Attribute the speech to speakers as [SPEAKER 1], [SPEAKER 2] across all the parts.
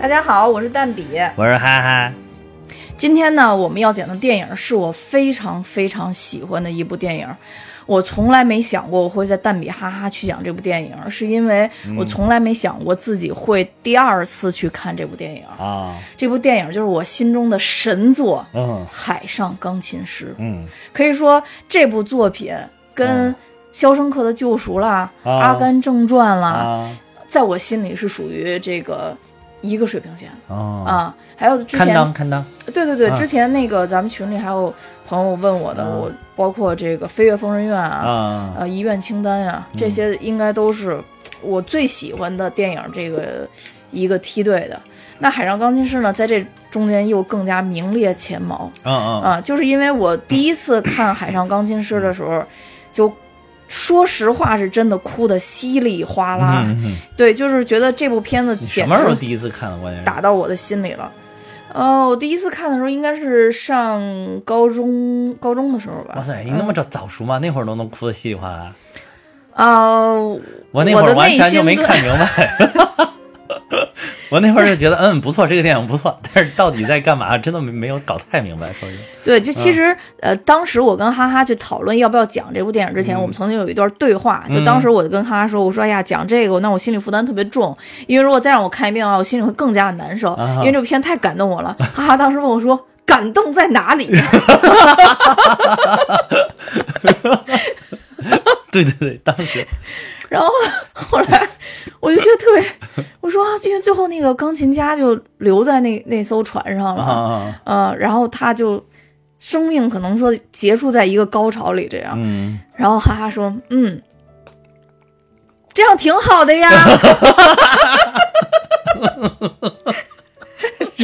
[SPEAKER 1] 大家好，我是蛋比，
[SPEAKER 2] 我是哈哈。
[SPEAKER 1] 今天呢，我们要讲的电影是我非常非常喜欢的一部电影。我从来没想过我会在蛋比哈哈去讲这部电影，是因为我从来没想过自己会第二次去看这部电影
[SPEAKER 2] 啊。
[SPEAKER 1] 这部电影就是我心中的神作，
[SPEAKER 2] 嗯，《
[SPEAKER 1] 海上钢琴师》。
[SPEAKER 2] 嗯，
[SPEAKER 1] 可以说这部作品跟《肖申克的救赎》啦，《阿甘正传》啦，在我心里是属于这个。一个水平线。啊，还有之前
[SPEAKER 2] 看当看当，
[SPEAKER 1] 对对对，之前那个咱们群里还有朋友问我的，我包括这个《飞跃疯人院》啊，呃，遗愿清单呀，这些应该都是我最喜欢的电影，这个一个梯队的。那《海上钢琴师》呢，在这中间又更加名列前茅。
[SPEAKER 2] 嗯嗯
[SPEAKER 1] 啊，就是因为我第一次看《海上钢琴师》的时候，就。说实话，是真的哭的稀里哗啦。对，就是觉得这部片子
[SPEAKER 2] 什么时候第一次看的？关键
[SPEAKER 1] 打到我的心里了。哦，我第一次看的时候应该是上高中高中的时候吧。
[SPEAKER 2] 哇塞，你那么早早熟吗？那会儿都能哭的稀里哗啦。
[SPEAKER 1] 啊，
[SPEAKER 2] 我那会儿完全就没看明白。我那会儿就觉得，嗯，不错，这个电影不错，但是到底在干嘛，真的没没有搞太明白。说句，
[SPEAKER 1] 对，就其实，呃，当时我跟哈哈去讨论要不要讲这部电影之前，我们曾经有一段对话。就当时我就跟哈哈说，我说，哎呀，讲这个，那我心里负担特别重，因为如果再让我看一遍的话，我心里会更加的难受，因为这部片太感动我了。哈哈，当时问我说，感动在哪里？
[SPEAKER 2] 对对对，当时。
[SPEAKER 1] 然后后来我就觉得特别，我说啊，因为最后那个钢琴家就留在那那艘船上了，嗯，然后他就生命可能说结束在一个高潮里这样，
[SPEAKER 2] 嗯，
[SPEAKER 1] 然后哈哈说，嗯，这样挺好的呀。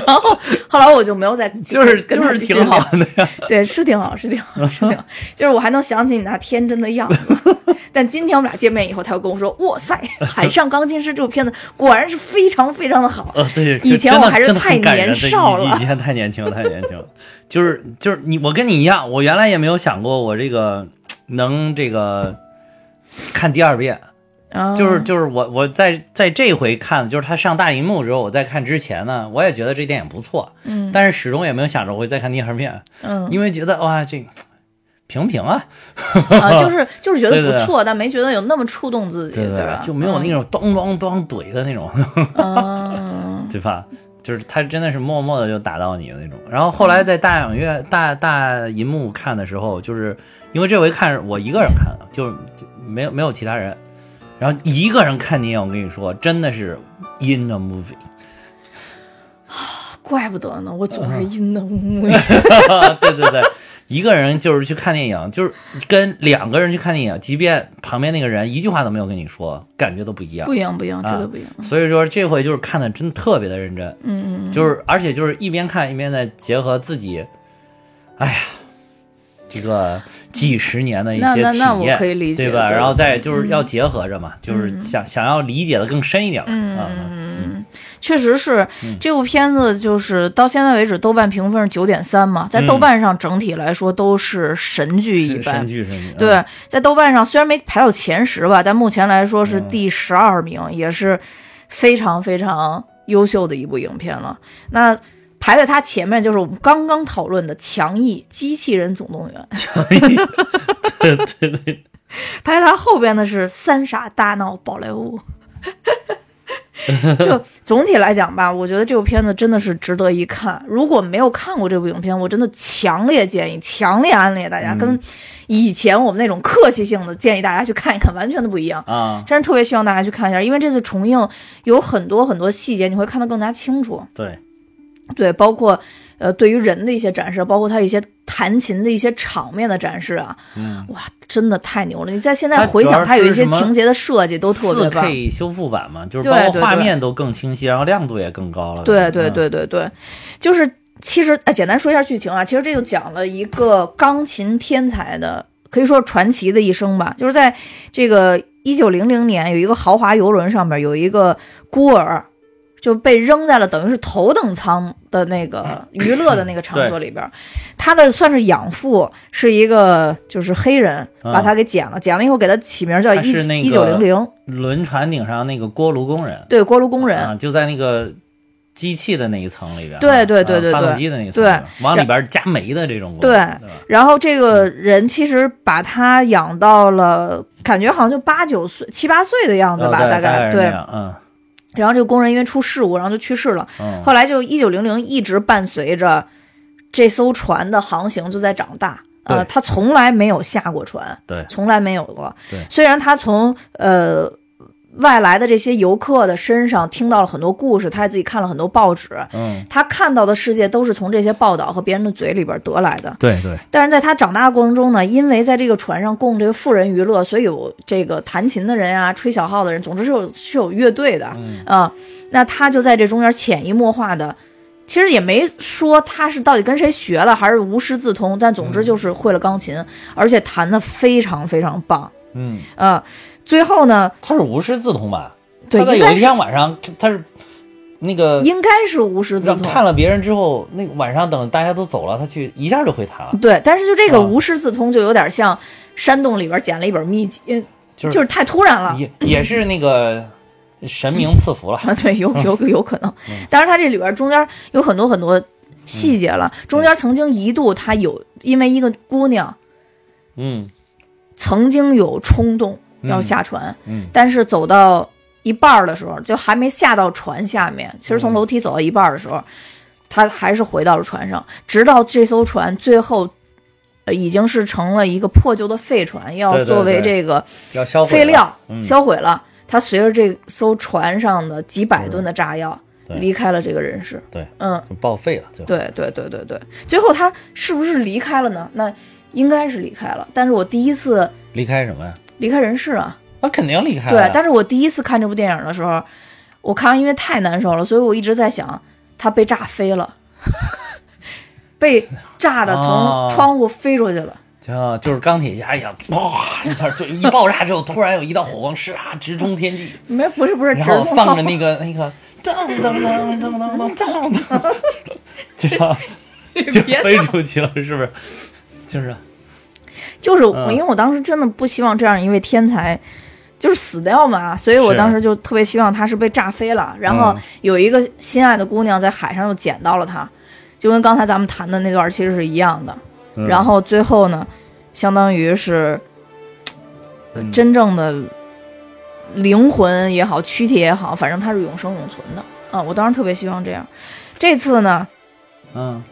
[SPEAKER 1] 然后后来我就没有再
[SPEAKER 2] 就是就是挺好的呀，
[SPEAKER 1] 对，是挺好，是挺好，是挺好，就是我还能想起你那天真的样子。但今天我们俩见面以后，他又跟我说：“哇塞，《海上钢琴师》这部片子果然是非常非常的好。”
[SPEAKER 2] 呃，对，
[SPEAKER 1] 以前我还是太年少了，
[SPEAKER 2] 以前太年轻了，太年轻了。就是就是你，我跟你一样，我原来也没有想过我这个能这个看第二遍。就是就是我我在在这回看，就是他上大荧幕之后，我在看之前呢，我也觉得这电影不错，
[SPEAKER 1] 嗯，
[SPEAKER 2] 但是始终也没有想着我会再看第二遍，
[SPEAKER 1] 嗯，
[SPEAKER 2] 因为觉得哇这平平啊，
[SPEAKER 1] 啊 就是就是觉得不错，但没觉得有那么触动自己，
[SPEAKER 2] 对
[SPEAKER 1] 吧？
[SPEAKER 2] 就没有那种咚咚咚怼的那种，
[SPEAKER 1] 嗯，
[SPEAKER 2] 对吧？就是他真的是默默的就打到你的那种。然后后来在大影院大大银幕看的时候，就是因为这回看我一个人看的，就就没有没有其他人。然后一个人看电影，我跟你说，真的是 in the movie
[SPEAKER 1] 啊，怪不得呢，我总是 in the movie。
[SPEAKER 2] 对对对，一个人就是去看电影，就是跟两个人去看电影，即便旁边那个人一句话都没有跟你说，感觉都不一样，
[SPEAKER 1] 不一样，不一样，绝对不一样。
[SPEAKER 2] 所以说这回就是看的真特别的认真，
[SPEAKER 1] 嗯嗯，
[SPEAKER 2] 就是而且就是一边看一边在结合自己，哎呀。一个几十年的一些体验，对吧？然后再就是要结合着嘛，就是想想要理解的更深一点。
[SPEAKER 1] 嗯嗯，确实是这部片子，就是到现在为止豆瓣评分是九点三嘛，在豆瓣上整体来说都是神剧一般。
[SPEAKER 2] 神剧神剧。
[SPEAKER 1] 对，在豆瓣上虽然没排到前十吧，但目前来说是第十二名，也是非常非常优秀的一部影片了。那。排在他前面就是我们刚刚讨论的《强毅机器人总动员》，
[SPEAKER 2] 对对对，
[SPEAKER 1] 排在他后边的是《三傻大闹宝莱坞》。就总体来讲吧，我觉得这部片子真的是值得一看。如果没有看过这部影片，我真的强烈建议、强烈安利大家，跟以前我们那种客气性的建议大家去看一看，完全都不一样
[SPEAKER 2] 啊！
[SPEAKER 1] 真是特别希望大家去看一下，因为这次重映有很多很多细节，你会看得更加清楚。
[SPEAKER 2] 对。
[SPEAKER 1] 对，包括呃，对于人的一些展示，包括他一些弹琴的一些场面的展示啊，
[SPEAKER 2] 嗯，
[SPEAKER 1] 哇，真的太牛了！你在现在回想，
[SPEAKER 2] 它
[SPEAKER 1] 有一些情节的设计都特别棒。
[SPEAKER 2] 四 K 修复版嘛，就是包括画面都更清晰，然后亮度也更高了。
[SPEAKER 1] 对对对对对，就是其实呃，简单说一下剧情啊，其实这就讲了一个钢琴天才的，可以说传奇的一生吧。就是在这个一九零零年，有一个豪华游轮上面有一个孤儿。就被扔在了等于是头等舱的那个娱乐的那个场所里边，他的算是养父是一个就是黑人，把他给捡了，捡了以后给他起名叫一一九零零。
[SPEAKER 2] 轮船顶上那个锅炉工人，
[SPEAKER 1] 对锅炉工人。
[SPEAKER 2] 就在那个机器的那一层里边，
[SPEAKER 1] 对对对对对，
[SPEAKER 2] 发动机的那一层，
[SPEAKER 1] 对，
[SPEAKER 2] 往里边加煤的这种，
[SPEAKER 1] 对。然后这个人其实把他养到了，感觉好像就八九岁、七八岁的样子吧，大
[SPEAKER 2] 概
[SPEAKER 1] 对，
[SPEAKER 2] 嗯。
[SPEAKER 1] 然后这个工人因为出事故，然后就去世了。
[SPEAKER 2] 嗯。
[SPEAKER 1] 后来就一九零零一直伴随着这艘船的航行就在长大，呃，他从来没有下过船，
[SPEAKER 2] 对，
[SPEAKER 1] 从来没有过。
[SPEAKER 2] 对，
[SPEAKER 1] 虽然他从呃。外来的这些游客的身上听到了很多故事，他还自己看了很多报纸。
[SPEAKER 2] 嗯，
[SPEAKER 1] 他看到的世界都是从这些报道和别人的嘴里边得来的。
[SPEAKER 2] 对对。
[SPEAKER 1] 但是在他长大的过程中呢，因为在这个船上供这个富人娱乐，所以有这个弹琴的人啊，吹小号的人，总之是有是有乐队的。
[SPEAKER 2] 嗯
[SPEAKER 1] 啊，那他就在这中间潜移默化的，其实也没说他是到底跟谁学了，还是无师自通，但总之就是会了钢琴，而且弹的非常非常棒。
[SPEAKER 2] 嗯
[SPEAKER 1] 啊。最后呢？
[SPEAKER 2] 他是无师自通吧？
[SPEAKER 1] 对，
[SPEAKER 2] 他在有一天晚上，他是那个
[SPEAKER 1] 应该是无师自通。
[SPEAKER 2] 看了别人之后，那晚上等大家都走了，他去一下就会弹了。
[SPEAKER 1] 对，但是就这个无师自通，就有点像山洞里边捡了一本秘籍，
[SPEAKER 2] 就
[SPEAKER 1] 是太突然了。
[SPEAKER 2] 也也是那个神明赐福了。
[SPEAKER 1] 对，有有 有可能。但是他这里边中间有很多很多细节了。中间曾经一度他有因为一个姑娘，
[SPEAKER 2] 嗯，
[SPEAKER 1] 曾经有冲动。要下船，
[SPEAKER 2] 嗯，
[SPEAKER 1] 但是走到一半的时候，就还没下到船下面。其实从楼梯走到一半的时候，他还是回到了船上，直到这艘船最后，呃，已经是成了一个破旧的废船，要作为这个废料销毁了。他随着这艘船上的几百吨的炸药离开了这个人世。
[SPEAKER 2] 对，
[SPEAKER 1] 嗯，
[SPEAKER 2] 报废了。
[SPEAKER 1] 对对对对对，最后他是不是离开了呢？那应该是离开了。但是我第一次
[SPEAKER 2] 离开什么呀？
[SPEAKER 1] 离开人世啊！
[SPEAKER 2] 那肯定离开。
[SPEAKER 1] 对，但是我第一次看这部电影的时候，我看完因为太难受了，所以我一直在想，他被炸飞了，被炸的从窗户飞出去了。
[SPEAKER 2] 就就是钢铁侠一样，哇一下就一爆炸之后，突然有一道火光是啊直冲天际。
[SPEAKER 1] 没，不是不是，
[SPEAKER 2] 然后放着那个那个噔噔噔噔噔噔噔，对吧？就飞出去了，是不是？就是。
[SPEAKER 1] 就是我，因为我当时真的不希望这样一位天才就是死掉嘛，所以我当时就特别希望他是被炸飞了，然后有一个心爱的姑娘在海上又捡到了他，就跟刚才咱们谈的那段其实是一样的。然后最后呢，相当于是真正的灵魂也好，躯体也好，反正他是永生永存的啊！我当时特别希望这样。这次呢，
[SPEAKER 2] 嗯。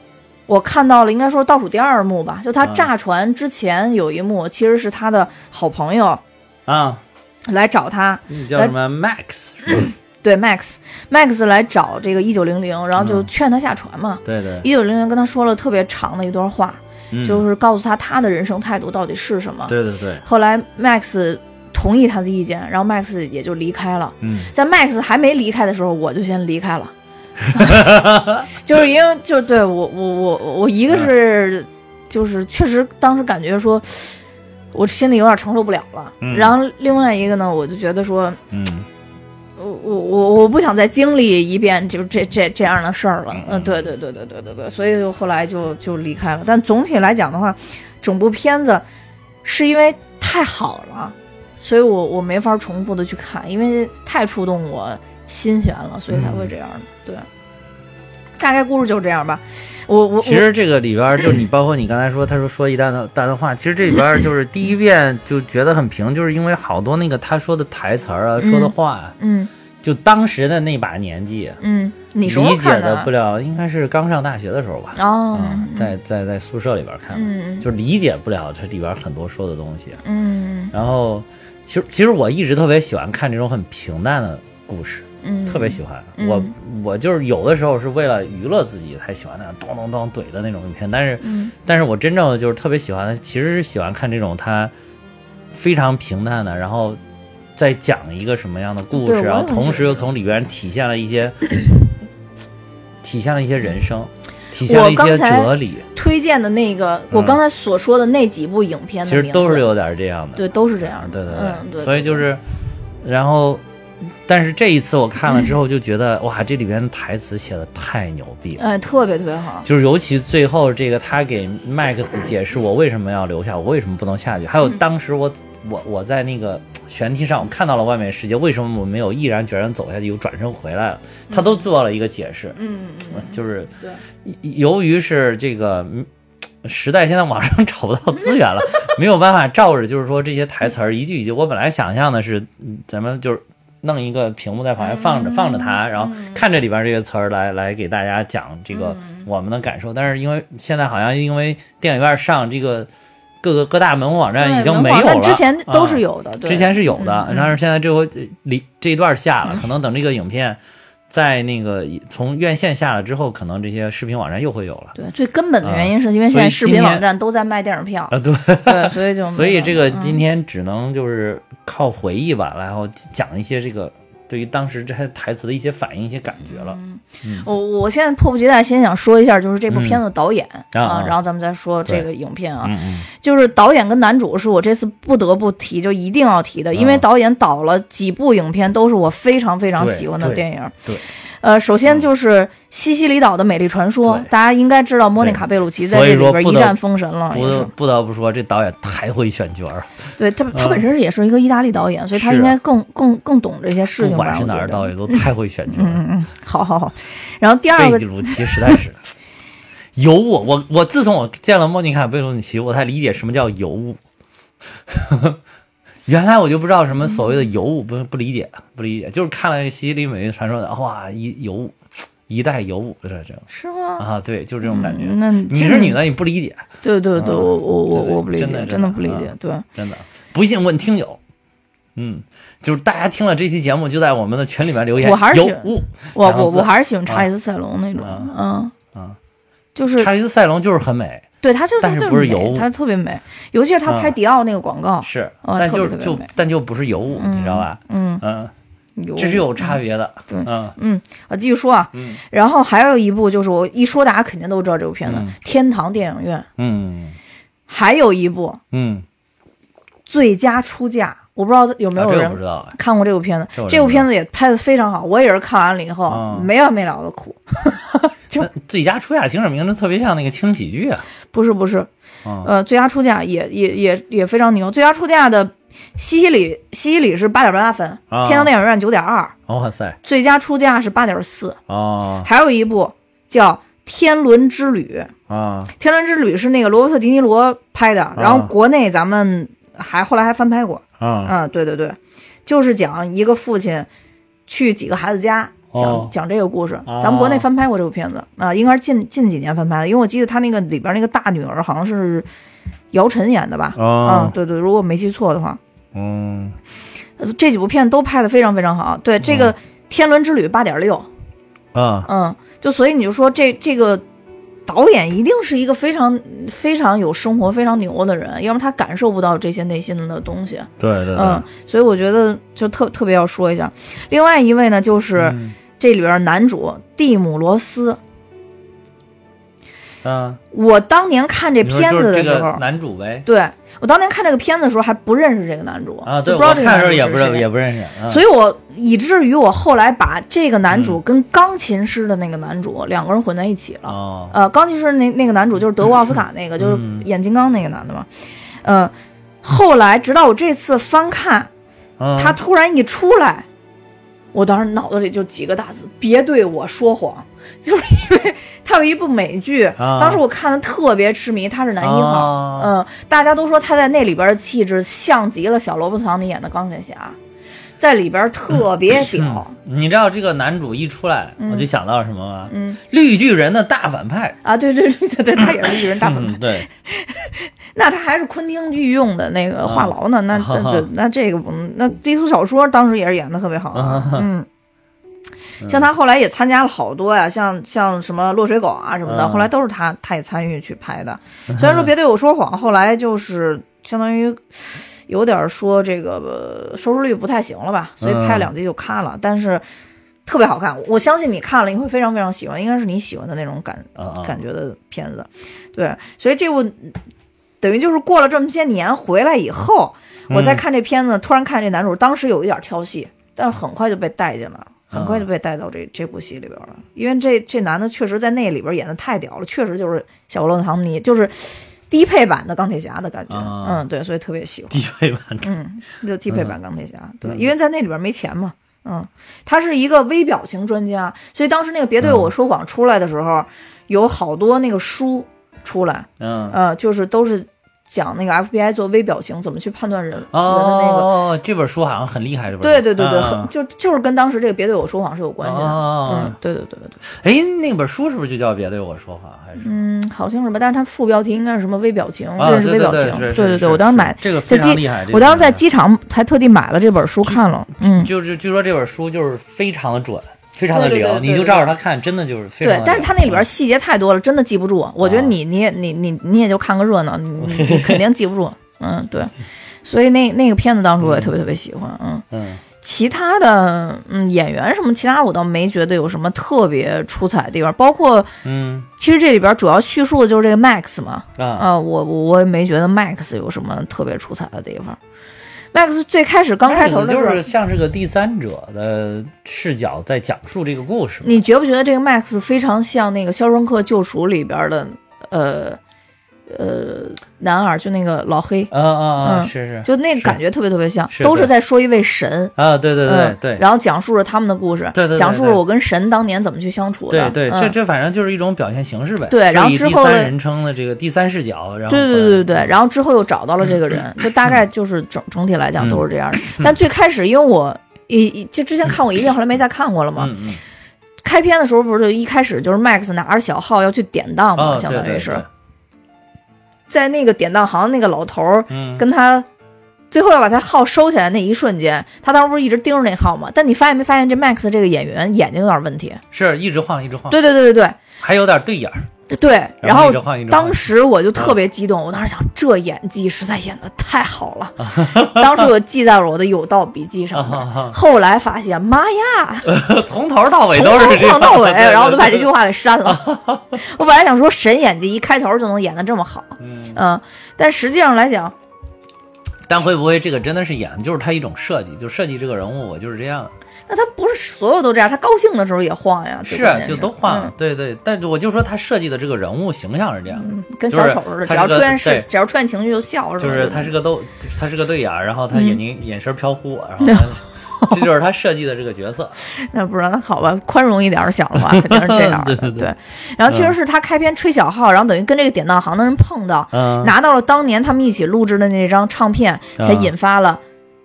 [SPEAKER 1] 我看到了，应该说倒数第二幕吧，就他炸船之前有一幕，其实是他的好朋友
[SPEAKER 2] 啊
[SPEAKER 1] 来找他，
[SPEAKER 2] 叫什么 Max？
[SPEAKER 1] 对，Max，Max 来找这个一九零零，然后就劝他下船嘛。
[SPEAKER 2] 对对，
[SPEAKER 1] 一九零零跟他说了特别长的一段话，就是告诉他他的人生态度到底是什么。
[SPEAKER 2] 对对对。
[SPEAKER 1] 后来 Max 同意他的意见，然后 Max 也就离开了。
[SPEAKER 2] 嗯，
[SPEAKER 1] 在 Max 还没离开的时候，我就先离开了。就是因为就对我我我我一个是就是确实当时感觉说，我心里有点承受不了了。然后另外一个呢，我就觉得说，
[SPEAKER 2] 嗯，
[SPEAKER 1] 我我我我不想再经历一遍就这这这样的事儿了。嗯，对对对对对对对，所以就后来就就离开了。但总体来讲的话，整部片子是因为太好了，所以我我没法重复的去看，因为太触动我。心悬了，所以才会这样的。对，大概故事就是这样吧。我我
[SPEAKER 2] 其实这个里边，就你包括你刚才说，他说说一大段大段话，其实这里边就是第一遍就觉得很平，就是因为好多那个他说的台词儿啊，说的话，
[SPEAKER 1] 嗯，
[SPEAKER 2] 就当时的那把年纪，
[SPEAKER 1] 嗯，你
[SPEAKER 2] 理解
[SPEAKER 1] 的
[SPEAKER 2] 不了，应该是刚上大学的时候吧？
[SPEAKER 1] 哦，
[SPEAKER 2] 在在在宿舍里边看，
[SPEAKER 1] 嗯，
[SPEAKER 2] 就理解不了这里边很多说的东西，
[SPEAKER 1] 嗯，
[SPEAKER 2] 然后其实其实我一直特别喜欢看这种很平淡的故事。
[SPEAKER 1] 嗯，
[SPEAKER 2] 特别喜欢。我，我就是有的时候是为了娱乐自己才喜欢那样咚咚咚怼的那种影片，但是，但是我真正的就是特别喜欢，其实是喜欢看这种它非常平淡的，然后再讲一个什么样的故事，然后同时又从里边体现了一些，体现了一些人生，体现了一些哲理。
[SPEAKER 1] 推荐的那个，我刚才所说的那几部影片，
[SPEAKER 2] 其实都是有点这样的，
[SPEAKER 1] 对，都是这样
[SPEAKER 2] 的，对
[SPEAKER 1] 对
[SPEAKER 2] 对，所以就是，然后。但是这一次我看了之后就觉得 哇，这里边的台词写的太牛逼了，
[SPEAKER 1] 哎，特别特别好。
[SPEAKER 2] 就是尤其最后这个他给 Max 解释我为什么要留下，我为什么不能下去，还有当时我我我在那个悬梯上，我看到了外面世界，为什么我没有毅然决然走下去，又转身回来了？他都做了一个解释，
[SPEAKER 1] 嗯，
[SPEAKER 2] 就是
[SPEAKER 1] 对，
[SPEAKER 2] 由于是这个时代现在网上 找不到资源了，没有办法照着，就是说这些台词儿一句一句，我本来想象的是，咱们就是。弄一个屏幕在旁边放着，放着它，然后看着里边这些词儿来来给大家讲这个我们的感受。但是因为现在好像因为电影院上这个各个各大门户网站已经没有了，
[SPEAKER 1] 之前都是有的，
[SPEAKER 2] 之前是有的，但是现在这回离这一段下了，可能等这个影片。在那个从院线下了之后，可能这些视频网站又会有了。
[SPEAKER 1] 对，最根本的原因是因为现在视频网站都在卖电影票。
[SPEAKER 2] 啊，对。
[SPEAKER 1] 对，所以就
[SPEAKER 2] 所以这个今天只能就是靠回忆吧，然后讲一些这个。对于当时这些台词的一些反应、一些感觉了。
[SPEAKER 1] 嗯，我我现在迫不及待，先想说一下，就是这部片子导演啊，然后咱们再说这个影片啊。就是导演跟男主是我这次不得不提，就一定要提的，因为导演导了几部影片，都是我非常非常喜欢的电影。
[SPEAKER 2] 对。
[SPEAKER 1] 呃，首先就是西西里岛的美丽传说，大家应该知道莫妮卡贝鲁奇在这里边一战封神了。
[SPEAKER 2] 不不得不说，这导演太会选角儿。
[SPEAKER 1] 对他，他本身也是一个意大利导演，所以他应该更更更懂这些事情。
[SPEAKER 2] 不管是哪儿导演，都太会选角
[SPEAKER 1] 儿。嗯嗯，好好好。然后第二个，
[SPEAKER 2] 贝鲁奇实在是 尤物。我我自从我见了莫妮卡贝鲁奇，我才理解什么叫尤物。原来我就不知道什么所谓的尤物，不不理解，不理解，就是看了《西西里美丽传说》的，哇，一尤物，一代尤物，这这
[SPEAKER 1] 是吗？
[SPEAKER 2] 啊，对，就是这种感觉。
[SPEAKER 1] 那
[SPEAKER 2] 你是女的，你不理解？
[SPEAKER 1] 对对对，我我我我不理解，
[SPEAKER 2] 真
[SPEAKER 1] 的不理解，对，
[SPEAKER 2] 真的。不信问听友，嗯，就是大家听了这期节目，就在我们的群里面留言。
[SPEAKER 1] 我还是
[SPEAKER 2] 喜
[SPEAKER 1] 我我我还是喜欢查理斯塞隆那种，嗯
[SPEAKER 2] 嗯，
[SPEAKER 1] 就是
[SPEAKER 2] 查理斯塞隆就是很美。
[SPEAKER 1] 对他就是，
[SPEAKER 2] 但是不是尤物，
[SPEAKER 1] 他特别美，尤其是他拍迪奥那个广告，
[SPEAKER 2] 是，但就就但就不是尤物，你知道吧？嗯嗯，这是有差别的。嗯
[SPEAKER 1] 嗯，我继续说啊，然后还有一部就是我一说大家肯定都知道这部片子《天堂电影院》。
[SPEAKER 2] 嗯，
[SPEAKER 1] 还有一部，
[SPEAKER 2] 嗯，
[SPEAKER 1] 最佳出价，我不知道有没有人看过这部片子。这部片子也拍的非常好，我也是看完了以后没完没了的哭。
[SPEAKER 2] 就最佳出价听着名字特别像那个轻喜剧啊。
[SPEAKER 1] 不是不是，呃，最佳出价也也也也非常牛。最佳出价的西西里西西里是八点八分，天堂电影院九点二。
[SPEAKER 2] 哇塞！
[SPEAKER 1] 最佳出价是八点四。
[SPEAKER 2] 哦。
[SPEAKER 1] 还有一部叫《天伦之旅》
[SPEAKER 2] 啊，《
[SPEAKER 1] 天伦之旅》是那个罗伯特·迪尼罗拍的，然后国内咱们还后来还翻拍过。
[SPEAKER 2] 啊
[SPEAKER 1] 嗯，对对对，就是讲一个父亲去几个孩子家。讲讲这个故事，咱们国内翻拍过这部片子啊，应该是近近几年翻拍的，因为我记得他那个里边那个大女儿好像是姚晨演的吧？啊，对对，如果没记错的话，
[SPEAKER 2] 嗯，
[SPEAKER 1] 这几部片都拍的非常非常好。对，这个《天伦之旅》八点六，
[SPEAKER 2] 啊，
[SPEAKER 1] 嗯，就所以你就说这这个导演一定是一个非常非常有生活、非常牛的人，要不然他感受不到这些内心的东西。
[SPEAKER 2] 对对，
[SPEAKER 1] 嗯，所以我觉得就特特别要说一下。另外一位呢，就是。这里边男主蒂姆·罗斯，
[SPEAKER 2] 嗯，
[SPEAKER 1] 我当年看这片子的时候，
[SPEAKER 2] 男主呗。
[SPEAKER 1] 对我当年看这个片子的时候还不认识这个男主
[SPEAKER 2] 啊，对，
[SPEAKER 1] 不知道这个男主
[SPEAKER 2] 也不认也不认识，
[SPEAKER 1] 所以我以至于我后来把这个男主跟钢琴师的那个男主两个人混在一起了。呃，钢琴师那那个男主就是德国奥斯卡那个，就是演金刚那个男的嘛。嗯，后来直到我这次翻看，他突然一出来。我当时脑子里就几个大字：别对我说谎。就是因为他有一部美剧，当时我看的特别痴迷，他是男一号。嗯，大家都说他在那里边的气质像极了小罗伯特·唐尼演的钢铁侠，在里边特别屌。
[SPEAKER 2] 你知道这个男主一出来，我就想到了什么吗？
[SPEAKER 1] 嗯，
[SPEAKER 2] 绿巨人的大反派
[SPEAKER 1] 啊！对对对对，他也是绿巨人大反派。
[SPEAKER 2] 对。
[SPEAKER 1] 那他还是昆汀御用的那个话痨呢？那那那这个不，那低俗小说当时也是演的特别好。嗯，像他后来也参加了好多呀，像像什么落水狗啊什么的，后来都是他他也参与去拍的。虽然说别对我说谎，后来就是相当于有点说这个收视率不太行了吧，所以拍两集就咔了。但是特别好看，我相信你看了你会非常非常喜欢，应该是你喜欢的那种感感觉的片子。对，所以这部。等于就是过了这么些年回来以后，我再看这片子，突然看这男主，当时有一点挑戏，但是很快就被带进了，很快就被带到这这部戏里边了。因为这这男的确实在那里边演的太屌了，确实就是小罗伯特·唐尼，就是低配版的钢铁侠的感觉，嗯，对，所以特别喜欢
[SPEAKER 2] 低配版，
[SPEAKER 1] 嗯，就低配版钢铁侠，对，因为在那里边没钱嘛，嗯，他是一个微表情专家，所以当时那个别对我说谎出来的时候，有好多那个书出来，嗯，呃，就是都是。讲那个 FBI 做微表情怎么去判断人人的那个
[SPEAKER 2] 哦，这本书好像很厉害，是吧？
[SPEAKER 1] 对对对对，很就就是跟当时这个别对我说谎是有关系的。嗯，对对对对
[SPEAKER 2] 对。哎，那本书是不是就叫别对我说谎？还是
[SPEAKER 1] 嗯，好像是吧？但是它副标题应该是什么微表情，
[SPEAKER 2] 认
[SPEAKER 1] 识微表情。对对对，我当时买
[SPEAKER 2] 这个非常厉害。
[SPEAKER 1] 我当时在机场还特地买了这本书看了。嗯，
[SPEAKER 2] 就是据说这本书就是非常的准。非常的灵，你就照着他看，真的就是非
[SPEAKER 1] 常。对，但是他那里边细节太多了，真的记不住。我觉得你，你也，你，你，你也就看个热闹，你你肯定记不住。嗯，对。所以那那个片子当时我也特别特别喜欢。嗯嗯。其他的，嗯，演员什么，其他我倒没觉得有什么特别出彩的地方。包括，
[SPEAKER 2] 嗯，
[SPEAKER 1] 其实这里边主要叙述的就是这个 Max 嘛。啊。我我也没觉得 Max 有什么特别出彩的地方。Max 最开始刚开头的
[SPEAKER 2] 时候，就是像是个第三者的视角在讲述这个故事。
[SPEAKER 1] 你觉不觉得这个 Max 非常像那个《肖申克救赎》里边的，呃？呃，男二就那个老黑，
[SPEAKER 2] 嗯嗯嗯，是是，
[SPEAKER 1] 就那个感觉特别特别像，都是在说一位神。
[SPEAKER 2] 啊，对对对对，
[SPEAKER 1] 然后讲述着他们的故事，
[SPEAKER 2] 对对，
[SPEAKER 1] 讲述了我跟神当年怎么去相处
[SPEAKER 2] 的，对对，这这反正就是一种表现形式呗，
[SPEAKER 1] 对，然后之后
[SPEAKER 2] 第三人称的这个第三视角，然后
[SPEAKER 1] 对对对对对，然后之后又找到了这个人，就大概就是整整体来讲都是这样的。但最开始因为我一就之前看过一遍，后来没再看过了嘛，开篇的时候不是就一开始就是 Max 拿着小号要去典当嘛，相当于是。在那个典当行那个老头儿，跟他最后要把他号收起来那一瞬间，他当时不是一直盯着那号吗？但你发现没发现这 Max 这个演员眼睛有点问题，
[SPEAKER 2] 是一直晃一直晃。
[SPEAKER 1] 对对对对对，
[SPEAKER 2] 还有点对眼儿。
[SPEAKER 1] 对，
[SPEAKER 2] 然
[SPEAKER 1] 后当时我就特别激动，我当时想这演技实在演的太好了，当时我记在了我的有道笔记上。后来发现，妈呀，
[SPEAKER 2] 从头到尾都是
[SPEAKER 1] 从头到尾，然后我就把这句话给删了。我本来想说神演技一开头就能演的这么好，嗯，但实际上来讲，
[SPEAKER 2] 但会不会这个真的是演，就是他一种设计，就设计这个人物，我就是这样。
[SPEAKER 1] 那他不是所有都这样，他高兴的时候也晃呀，
[SPEAKER 2] 是就都晃，对对。但我就说他设计的这个人物形象是这样，
[SPEAKER 1] 跟小丑似的，只要出现是，只要出现情绪就笑，
[SPEAKER 2] 是
[SPEAKER 1] 吧？
[SPEAKER 2] 就是他是个逗，他是个对眼，然后他眼睛眼神飘忽，然后 这就是他设计的这个角色。
[SPEAKER 1] 那不知道，好吧，宽容一点想的话，肯定是这样的。
[SPEAKER 2] 对对对。
[SPEAKER 1] 然后其实是他开篇吹小号，然后等于跟这个典当行的人碰到，拿到了当年他们一起录制的那张唱片，才引发了。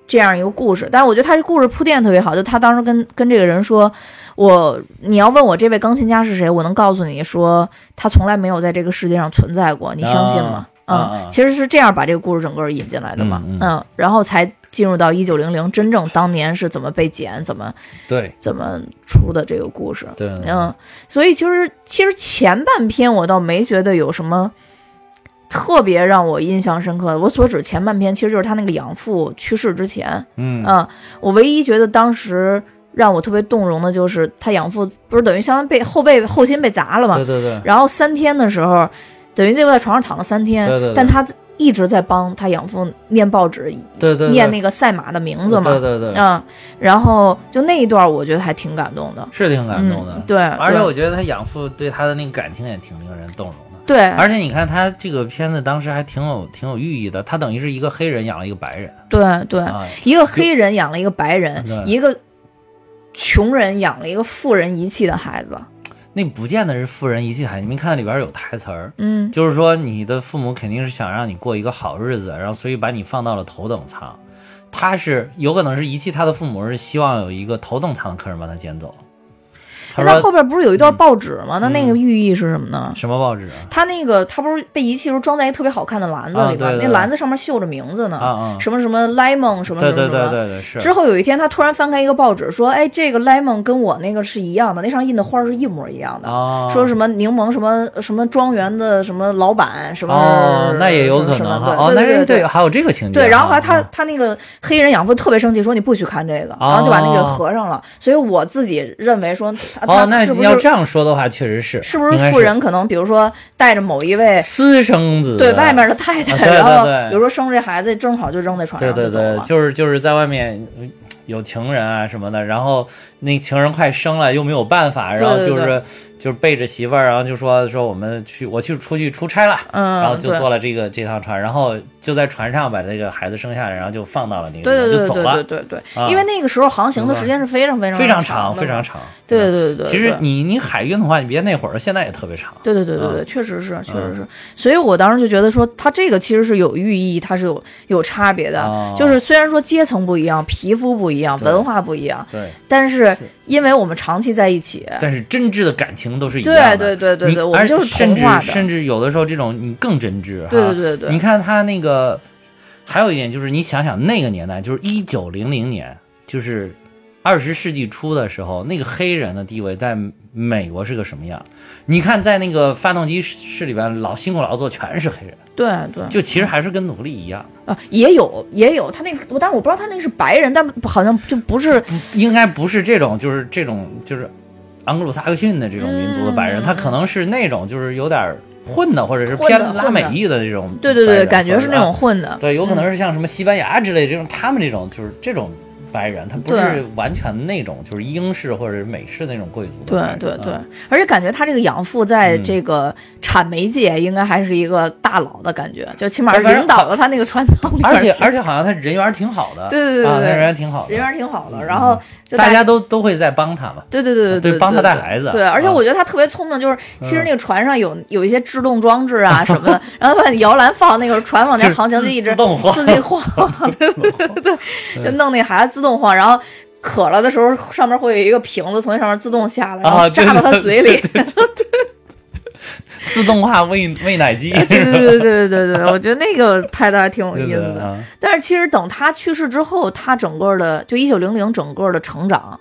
[SPEAKER 1] 这样一个故事，但是我觉得他这故事铺垫特别好。就他当时跟跟这个人说：“我你要问我这位钢琴家是谁，我能告诉你说他从来没有在这个世界上存在过，你相信吗？”嗯，其实是这样把这个故事整个引进来的嘛。嗯，然后才进入到一九零零，真正当年是怎么被剪，怎么
[SPEAKER 2] 对，
[SPEAKER 1] 怎么出的这个故事。
[SPEAKER 2] 对，
[SPEAKER 1] 嗯，所以其实其实前半篇我倒没觉得有什么。特别让我印象深刻的，我所指前半篇其实就是他那个养父去世之前，
[SPEAKER 2] 嗯。
[SPEAKER 1] 我唯一觉得当时让我特别动容的就是他养父不是等于相当于被后背后心被砸了嘛，
[SPEAKER 2] 对对对，
[SPEAKER 1] 然后三天的时候，等于就在床上躺了三天，
[SPEAKER 2] 对对，
[SPEAKER 1] 但他一直在帮他养父念报纸，
[SPEAKER 2] 对对，
[SPEAKER 1] 念那个赛马的名字嘛，
[SPEAKER 2] 对对对，
[SPEAKER 1] 嗯，然后就那一段我觉得还挺感动的，
[SPEAKER 2] 是挺感动的，
[SPEAKER 1] 对，
[SPEAKER 2] 而且我觉得他养父对他的那个感情也挺令人动容。
[SPEAKER 1] 对，
[SPEAKER 2] 而且你看他这个片子当时还挺有挺有寓意的，他等于是一个黑人养了一个白人，
[SPEAKER 1] 对对，一个黑人养了一个白人，一个穷人养了一个富人遗弃的孩子。
[SPEAKER 2] 那不见得是富人遗弃孩子，你没看到里边有台词儿，
[SPEAKER 1] 嗯，
[SPEAKER 2] 就是说你的父母肯定是想让你过一个好日子，然后所以把你放到了头等舱。他是有可能是遗弃他的父母，是希望有一个头等舱的客人把他捡走。
[SPEAKER 1] 那后边不是有一段报纸吗？那那个寓意是什么呢？
[SPEAKER 2] 什么报纸？
[SPEAKER 1] 他那个他不是被遗弃时候装在一个特别好看的篮子里边，那篮子上面绣着名字呢，什么什么 lemon 什么什么什么。对
[SPEAKER 2] 对对对对，是。
[SPEAKER 1] 之后有一天他突然翻开一个报纸，说：“哎，这个 lemon 跟我那个是一样的，那上印的花是一模一样的。”说什么柠檬什么什么庄园的什么老板什么？
[SPEAKER 2] 哦，那也有可能哈。哦，
[SPEAKER 1] 对
[SPEAKER 2] 对，还有这个情节。
[SPEAKER 1] 对，然后后来他他那个黑人养父特别生气，说：“你不许看这个。”然后就把那个合上了。所以我自己认为说，
[SPEAKER 2] 哦，那要。这样说的话，确实是，
[SPEAKER 1] 是不是富人可能，比如说带着某一位
[SPEAKER 2] 私生子，
[SPEAKER 1] 对外面的太太，然后比如说生这孩子，正好就扔在床上
[SPEAKER 2] 对对对，就是就是在外面有情人啊什么的，然后那情人快生了又没有办法，然后就是就是背着媳妇儿，然后就说说我们去我去出去出差了，
[SPEAKER 1] 嗯，
[SPEAKER 2] 然后就坐了这个这趟船，然后就在船上把这个孩子生下来，然后就放到了那
[SPEAKER 1] 个
[SPEAKER 2] 就走了，
[SPEAKER 1] 对对对对，因为那个时候航行的时间是非常非
[SPEAKER 2] 常非常
[SPEAKER 1] 长
[SPEAKER 2] 非常长，
[SPEAKER 1] 对对对对。
[SPEAKER 2] 其实你你海运的话，你别那会儿，现在也特别长，
[SPEAKER 1] 对对对对对，确实是确实是，所以我当时就觉得说，它这个其实是有寓意，它是有有差别的，就是虽然说阶层不一样，皮肤不一样，文化不一样，
[SPEAKER 2] 对，
[SPEAKER 1] 但是因为我们长期在一起，
[SPEAKER 2] 但是真挚的感情都是一样
[SPEAKER 1] 的。对对对对，我们就是
[SPEAKER 2] 甚至甚至有的时候这种你更真挚，
[SPEAKER 1] 对对对对。
[SPEAKER 2] 你看他那个，还有一点就是，你想想那个年代，就是一九零零年，就是二十世纪初的时候，那个黑人的地位在美国是个什么样？你看在那个发动机室里边，老辛苦劳作全是黑人，
[SPEAKER 1] 对对，
[SPEAKER 2] 就其实还是跟奴隶一样
[SPEAKER 1] 啊。也有也有，他那个，但是我不知道他那是白人，但好像就不是，
[SPEAKER 2] 应该不是这种，就是这种就是。盎格鲁撒克逊的这种民族的白人，他可能是那种就是有点混的，或者是偏拉美裔的这种。
[SPEAKER 1] 对对对，感觉是那种混的。
[SPEAKER 2] 对，有可能是像什么西班牙之类这种，他们这种就是这种。白人，他不是完全那种，就是英式或者美式那种贵族。
[SPEAKER 1] 对对对，而且感觉他这个养父在这个产煤界应该还是一个大佬的感觉，就起码领导了他那个船舱。
[SPEAKER 2] 而且而且好像他人缘挺好的。
[SPEAKER 1] 对对对对，
[SPEAKER 2] 人缘挺好的，
[SPEAKER 1] 人缘挺好的。然后
[SPEAKER 2] 大家都都会在帮他嘛。
[SPEAKER 1] 对对对
[SPEAKER 2] 对对，帮他带孩子。
[SPEAKER 1] 对，而且我觉得他特别聪明，就是其实那个船上有有一些制动装置啊 什么的，然后把摇篮放那个船往前航行，就一直自动
[SPEAKER 2] 晃，
[SPEAKER 1] 自己晃。对对对 对，就弄那孩子自动晃，然后。渴了的时候，上面会有一个瓶子从那上面自动下来，然后扎到他嘴里。
[SPEAKER 2] 自动化喂喂奶机。
[SPEAKER 1] 对对对对对对，我觉得那个拍的还挺有意思的。但是其实等他去世之后，他整个的就一九零零整个的成长。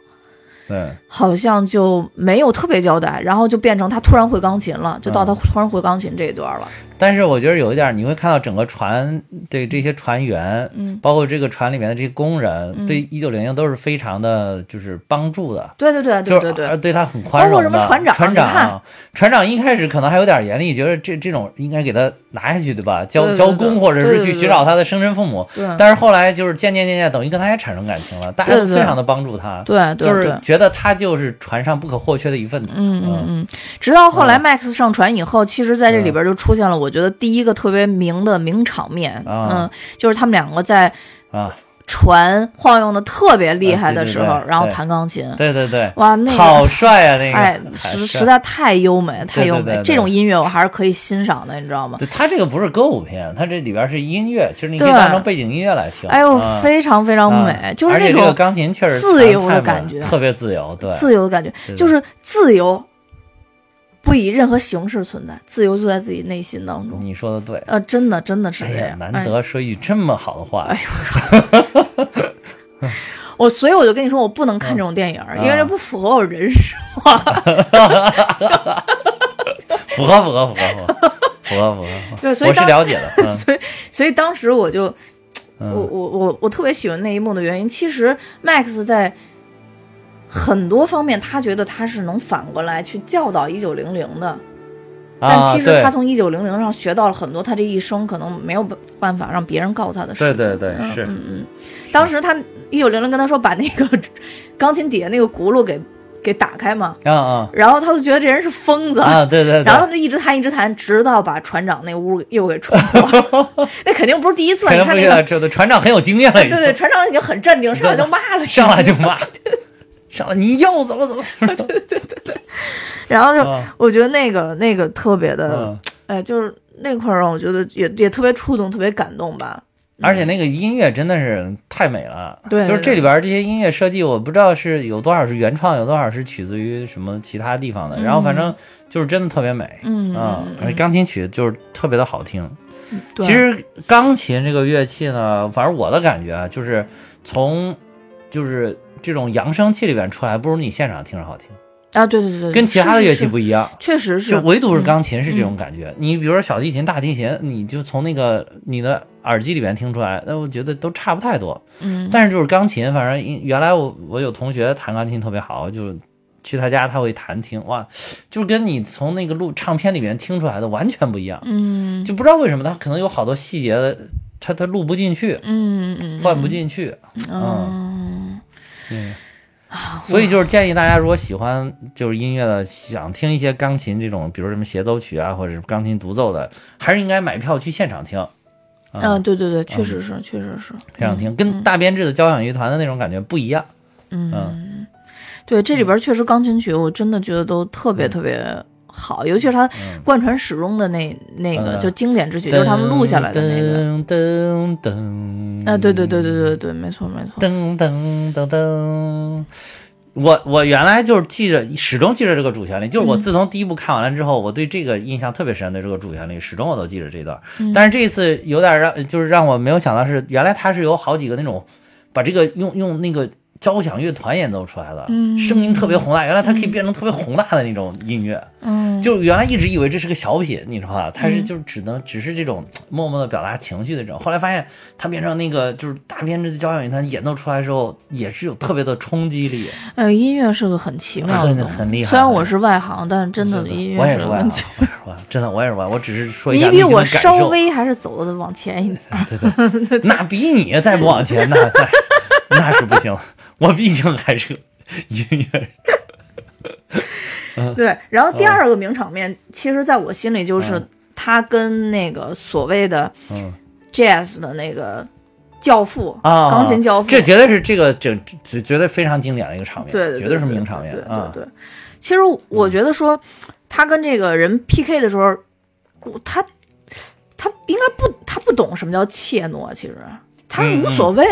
[SPEAKER 2] 对，
[SPEAKER 1] 好像就没有特别交代，然后就变成他突然会钢琴了，就到他突然会钢琴这一段了。
[SPEAKER 2] 但是我觉得有一点，你会看到整个船对这些船员，
[SPEAKER 1] 嗯，
[SPEAKER 2] 包括这个船里面的这些工人，对一九零零都是非常的，就是帮助的。
[SPEAKER 1] 对对对对对对，
[SPEAKER 2] 对他很宽容。包
[SPEAKER 1] 括什么船长？
[SPEAKER 2] 船长，船长一开始可能还有点严厉，觉得这这种应该给他拿下去，对吧？交交工或者是去寻找他的生身父母。
[SPEAKER 1] 对。
[SPEAKER 2] 但是后来就是渐渐渐渐，等于跟他也产生感情了，大家都非常的帮助他。
[SPEAKER 1] 对，
[SPEAKER 2] 就是觉得他就是船上不可或缺的一份子。
[SPEAKER 1] 嗯嗯嗯。直到后来 Max 上船以后，其实在这里边就出现了，我觉得第一个特。别名的名场面，嗯，就是他们两个在
[SPEAKER 2] 啊。
[SPEAKER 1] 船晃悠的特别厉害的时候，然后弹钢琴，
[SPEAKER 2] 对对对，
[SPEAKER 1] 哇，那个
[SPEAKER 2] 好帅啊，那个
[SPEAKER 1] 哎，实实在太优美，太优美，这种音乐我还是可以欣赏的，你知道吗？
[SPEAKER 2] 它这个不是歌舞片，它这里边是音乐，其实你可以当成背景音乐来听。
[SPEAKER 1] 哎呦，非常非常美，就是那种
[SPEAKER 2] 钢琴确实
[SPEAKER 1] 自由的感觉，
[SPEAKER 2] 特别自由，对，
[SPEAKER 1] 自由的感觉，就是自由。不以任何形式存在，自由就在自己内心当中。
[SPEAKER 2] 你说的对，
[SPEAKER 1] 呃，真的，真的是这样。
[SPEAKER 2] 难得说一句这么好的话。
[SPEAKER 1] 哎呦，我所以我就跟你说，我不能看这种电影，因为这不符合我人设。
[SPEAKER 2] 符合，符合，符合，符合，符合，符合。
[SPEAKER 1] 对，所以
[SPEAKER 2] 我是了解的。
[SPEAKER 1] 所以，所以当时我就，我，我，我，我特别喜欢那一幕的原因，其实 Max 在。很多方面，他觉得他是能反过来去教导一九零零的，但其实他从一九零零上学到了很多，他这一生可能没有办法让别人告诉他的事
[SPEAKER 2] 情。对对对，是，
[SPEAKER 1] 嗯嗯。当时他一九零零跟他说把那个 钢琴底下那个轱辘给给打开嘛，
[SPEAKER 2] 啊啊，
[SPEAKER 1] 然后他就觉得这人是疯子
[SPEAKER 2] 啊，对对，
[SPEAKER 1] 然后他就一直弹一直弹，直到把船长那屋又给冲破。那肯定不是第一次，你看那个，
[SPEAKER 2] 这船长很有经验了，对
[SPEAKER 1] 对，船长已经很镇定，上来就骂了，
[SPEAKER 2] 上来就骂。上来你要怎么怎么？
[SPEAKER 1] 对对对对。然后就我觉得那个那个特别的，哎，就是那块让我觉得也也特别触动，特别感动吧。
[SPEAKER 2] 而且那个音乐真的是太美了。
[SPEAKER 1] 对，
[SPEAKER 2] 就是这里边这些音乐设计，我不知道是有多少是原创，有多少是取自于什么其他地方的。然后反正就是真的特别美。
[SPEAKER 1] 嗯
[SPEAKER 2] 嗯。而且钢琴曲就是特别的好听。其实钢琴这个乐器呢，反正我的感觉啊，就是从就是。这种扬声器里边出来，不如你现场听着好听
[SPEAKER 1] 啊！对对对对，
[SPEAKER 2] 跟其他的乐器不一样，
[SPEAKER 1] 确实是，
[SPEAKER 2] 就唯独是钢琴是这种感觉。你比如说小提琴、大提琴，你就从那个你的耳机里边听出来，那我觉得都差不太多。
[SPEAKER 1] 嗯，
[SPEAKER 2] 但是就是钢琴，反正原来我我有同学弹钢琴特别好，就去他家他会弹听，哇，就跟你从那个录唱片里面听出来的完全不一样。
[SPEAKER 1] 嗯，
[SPEAKER 2] 就不知道为什么他可能有好多细节的，他他录不进去，
[SPEAKER 1] 嗯嗯，
[SPEAKER 2] 换不进去，嗯。嗯。所以就是建议大家，如果喜欢就是音乐的，想听一些钢琴这种，比如什么协奏曲啊，或者是钢琴独奏的，还是应该买票去现场听。
[SPEAKER 1] 嗯，对对对，确实是，确实是
[SPEAKER 2] 现场听，跟大编制的交响乐团的那种感觉不一样。
[SPEAKER 1] 嗯，对，这里边确实钢琴曲，我真的觉得都特别特别好，尤其是他贯穿始终的那那个就经典之曲，就是他们录下来的那个。
[SPEAKER 2] 噔噔
[SPEAKER 1] 啊，对对对对对对，没错没错。
[SPEAKER 2] 噔噔噔噔。我我原来就是记着，始终记着这个主旋律。就是我自从第一部看完了之后，我对这个印象特别深的这个主旋律，始终我都记着这段。但是这一次有点让，就是让我没有想到是，原来它是有好几个那种，把这个用用那个。交响乐团演奏出来的，声音特别宏大。原来它可以变成特别宏大的那种音乐，
[SPEAKER 1] 嗯，
[SPEAKER 2] 就原来一直以为这是个小品，你知道吧？它是就只能只是这种默默的表达情绪的这种。后来发现它变成那个就是大编制的交响乐团演奏出来之后，也是有特别的冲击力。
[SPEAKER 1] 哎，音乐是个很奇妙的，
[SPEAKER 2] 很厉害。
[SPEAKER 1] 虽然我是外行，但真的音乐
[SPEAKER 2] 我也是外行，真的我也是外行。我只是说一
[SPEAKER 1] 下你比我稍微还是走的往前一点。
[SPEAKER 2] 对对，那比你再不往前，那那那是不行。我毕竟还是个音乐人，
[SPEAKER 1] 对。然后第二个名场面，其实在我心里就是他跟那个所谓的 jazz 的那个教父
[SPEAKER 2] 啊，
[SPEAKER 1] 钢琴教父，
[SPEAKER 2] 这绝对是这个整绝对非常经典的一个场面，
[SPEAKER 1] 对，
[SPEAKER 2] 绝对是名场面
[SPEAKER 1] 对。对，其实我觉得说他跟这个人 PK 的时候，他他应该不，他不懂什么叫怯懦，其实。他无所谓，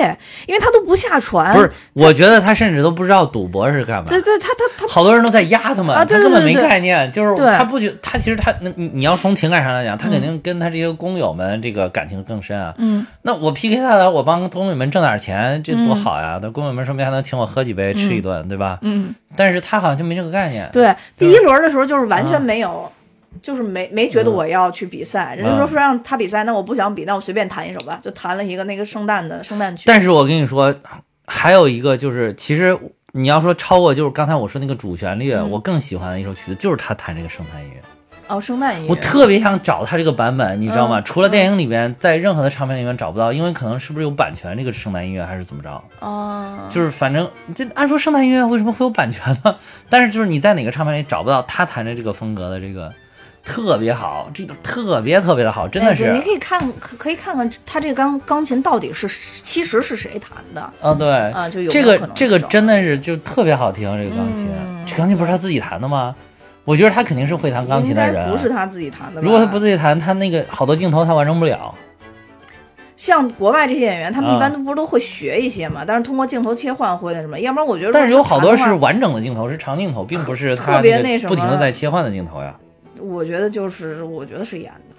[SPEAKER 1] 因为他都不下船。
[SPEAKER 2] 不是，我觉得他甚至都不知道赌博是干嘛。
[SPEAKER 1] 对对，他他他，
[SPEAKER 2] 好多人都在压他嘛，
[SPEAKER 1] 他
[SPEAKER 2] 根本没概念。就是他不
[SPEAKER 1] 觉，
[SPEAKER 2] 他其实他那你你要从情感上来讲，他肯定跟他这些工友们这个感情更深啊。
[SPEAKER 1] 嗯，
[SPEAKER 2] 那我 PK 他了，我帮工友们挣点钱，这多好呀！那工友们说不定还能请我喝几杯，吃一顿，对吧？
[SPEAKER 1] 嗯。
[SPEAKER 2] 但是他好像就没这个概念。
[SPEAKER 1] 对，第一轮的时候就是完全没有。就是没没觉得我要去比赛，人家说说让他比赛，那我不想比，那我随便弹一首吧，就弹了一个那个圣诞的圣诞曲。
[SPEAKER 2] 但是我跟你说，还有一个就是，其实你要说超过，就是刚才我说那个主旋律，我更喜欢的一首曲子就是他弹这个圣诞音乐。
[SPEAKER 1] 哦，圣诞音乐。
[SPEAKER 2] 我特别想找他这个版本，你知道吗？除了电影里边，在任何的唱片里面找不到，因为可能是不是有版权这个圣诞音乐还是怎么着？
[SPEAKER 1] 哦。
[SPEAKER 2] 就是反正这按说圣诞音乐为什么会有版权呢？但是就是你在哪个唱片里找不到他弹的这个风格的这个。特别好，这个特别特别的好，真的是。
[SPEAKER 1] 你可以看，可可以看看他这个钢钢琴到底是其实是谁弹的？
[SPEAKER 2] 啊，对，
[SPEAKER 1] 啊，就有
[SPEAKER 2] 这个这个真的是就特别好听，这个钢琴，这钢琴不是他自己弹的吗？我觉得他肯定是会弹钢琴的人，
[SPEAKER 1] 不是他自己弹的。
[SPEAKER 2] 如果他不自己弹，他那个好多镜头他完成不了。
[SPEAKER 1] 像国外这些演员，他们一般都不是都会学一些嘛？但是通过镜头切换会那什么？要不然我觉得，
[SPEAKER 2] 但是有好多是完整的镜头，是长镜头，并不是
[SPEAKER 1] 特别那什么
[SPEAKER 2] 不停的在切换的镜头呀。
[SPEAKER 1] 我觉得就是，我觉得是演的。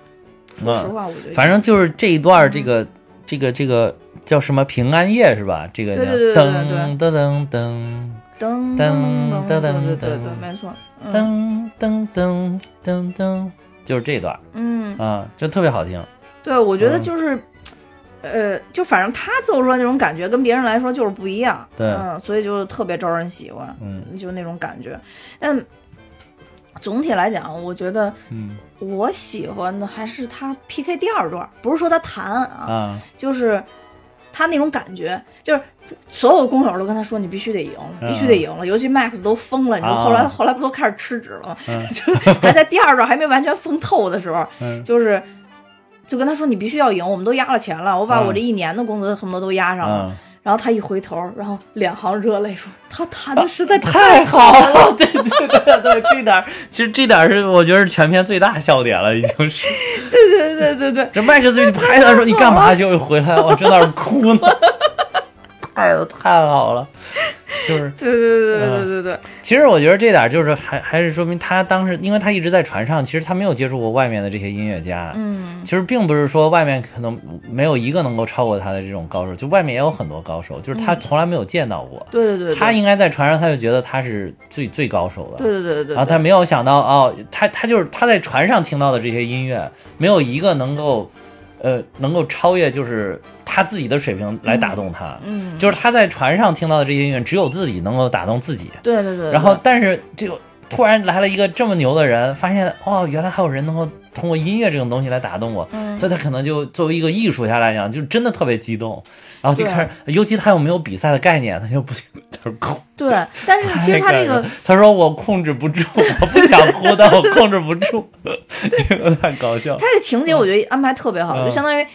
[SPEAKER 1] 说实话，我觉得。
[SPEAKER 2] 反正就是这一段，这个这个这个叫什么平安夜是吧？这个。
[SPEAKER 1] 噔
[SPEAKER 2] 噔噔噔
[SPEAKER 1] 噔噔
[SPEAKER 2] 噔噔噔。
[SPEAKER 1] 对对对。没错。
[SPEAKER 2] 噔噔噔噔噔。就是这段。
[SPEAKER 1] 嗯。
[SPEAKER 2] 啊，就特别好听。
[SPEAKER 1] 对，我觉得就是。呃，就反正他奏出来那种感觉跟别人来说就是不一样。
[SPEAKER 2] 对。
[SPEAKER 1] 嗯。所以就特别招人喜欢。
[SPEAKER 2] 嗯。
[SPEAKER 1] 就那种感觉。嗯。总体来讲，我觉得，
[SPEAKER 2] 嗯，
[SPEAKER 1] 我喜欢的还是他 PK 第二段，不是说他弹
[SPEAKER 2] 啊，
[SPEAKER 1] 就是他那种感觉，就是所有的工友都跟他说，你必须得赢，必须得赢了。尤其 Max 都疯了，你说后来后来不都开始吃纸了吗？就还在第二段还没完全疯透的时候，就是就跟他说，你必须要赢，我们都压了钱了，我把我这一年的工资恨不得都压上了。然后他一回头，然后两行热泪说：“他弹的实在
[SPEAKER 2] 太好了。”对对对对，这点其实这点是我觉得是全片最大笑点了，已经是。
[SPEAKER 1] 对对对对对，
[SPEAKER 2] 这麦克最拍他说：“你干嘛？”就回来，我正在那哭呢。太太好了。就是
[SPEAKER 1] 对对对对对对对，
[SPEAKER 2] 其实我觉得这点就是还还是说明他当时，因为他一直在船上，其实他没有接触过外面的这些音乐家。
[SPEAKER 1] 嗯，
[SPEAKER 2] 其实并不是说外面可能没有一个能够超过他的这种高手，就外面也有很多高手，就是他从来没有见到过。
[SPEAKER 1] 对对对，
[SPEAKER 2] 他应该在船上，他就觉得他是最最高手的。
[SPEAKER 1] 对对对对对，
[SPEAKER 2] 然后他没有想到哦，他他就是他在船上听到的这些音乐，没有一个能够。呃，能够超越就是他自己的水平来打动他，
[SPEAKER 1] 嗯，
[SPEAKER 2] 就是他在船上听到的这些音乐，只有自己能够打动自己。
[SPEAKER 1] 对对对。
[SPEAKER 2] 然后，但是就突然来了一个这么牛的人，发现哦，原来还有人能够通过音乐这种东西来打动我，所以他可能就作为一个艺术家来讲，就真的特别激动，然后就开始，尤其他又没有比赛的概念，他就不停的哭。
[SPEAKER 1] 对，但是其实他这个，
[SPEAKER 2] 他说我控制不住，我不想哭，但我控制不住，这个太搞笑。
[SPEAKER 1] 他这情节我觉得安排特别好，就相当于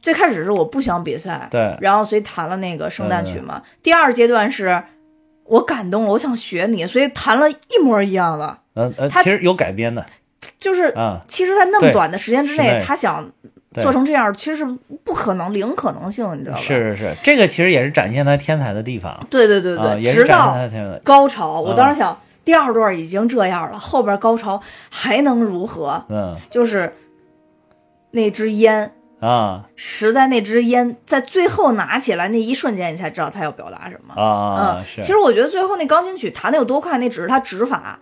[SPEAKER 1] 最开始是我不想比赛，
[SPEAKER 2] 对，
[SPEAKER 1] 然后所以弹了那个圣诞曲嘛。第二阶段是。我感动了，我想学你，所以弹了一模一样的。
[SPEAKER 2] 嗯呃，其实有改编的，
[SPEAKER 1] 就是
[SPEAKER 2] 啊，
[SPEAKER 1] 其实，在那么短的时间之内，他想做成这样，其实是不可能，零可能性，你知道吧？
[SPEAKER 2] 是是是，这个其实也是展现他天才的地方。
[SPEAKER 1] 对对对对，直到高潮，我当时想，第二段已经这样了，后边高潮还能如何？
[SPEAKER 2] 嗯，
[SPEAKER 1] 就是那支烟。
[SPEAKER 2] 啊！
[SPEAKER 1] 实在那支烟在最后拿起来那一瞬间，你才知道他要表达什么
[SPEAKER 2] 啊！
[SPEAKER 1] 嗯，其实我觉得最后那钢琴曲弹的有多快，那只是他指法。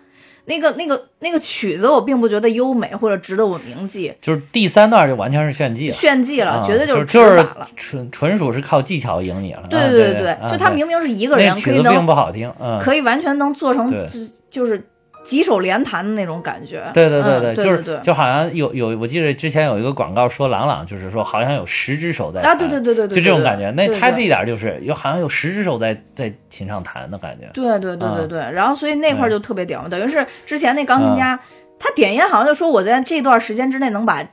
[SPEAKER 1] 那个、那个、那个曲子，我并不觉得优美或者值得我铭记。
[SPEAKER 2] 就是第三段就完全是炫技了，
[SPEAKER 1] 炫技了，绝对
[SPEAKER 2] 就
[SPEAKER 1] 是
[SPEAKER 2] 指法了，纯纯属是靠技巧赢你了。
[SPEAKER 1] 对
[SPEAKER 2] 对
[SPEAKER 1] 对对，就他明明是一个人，可以能
[SPEAKER 2] 并不好听，
[SPEAKER 1] 可以完全能做成，就是。几手连弹的那种感觉，
[SPEAKER 2] 对对对
[SPEAKER 1] 对，
[SPEAKER 2] 就是就好像有有，我记得之前有一个广告说郎朗就是说好像有十只手在啊，
[SPEAKER 1] 对对对对
[SPEAKER 2] 对，就这种感觉。那他这一点就是有好像有十只手在在琴上弹的感觉。
[SPEAKER 1] 对对对对对，然后所以那块就特别屌，等于是之前那钢琴家他点烟好像就说我在这段时间之内能把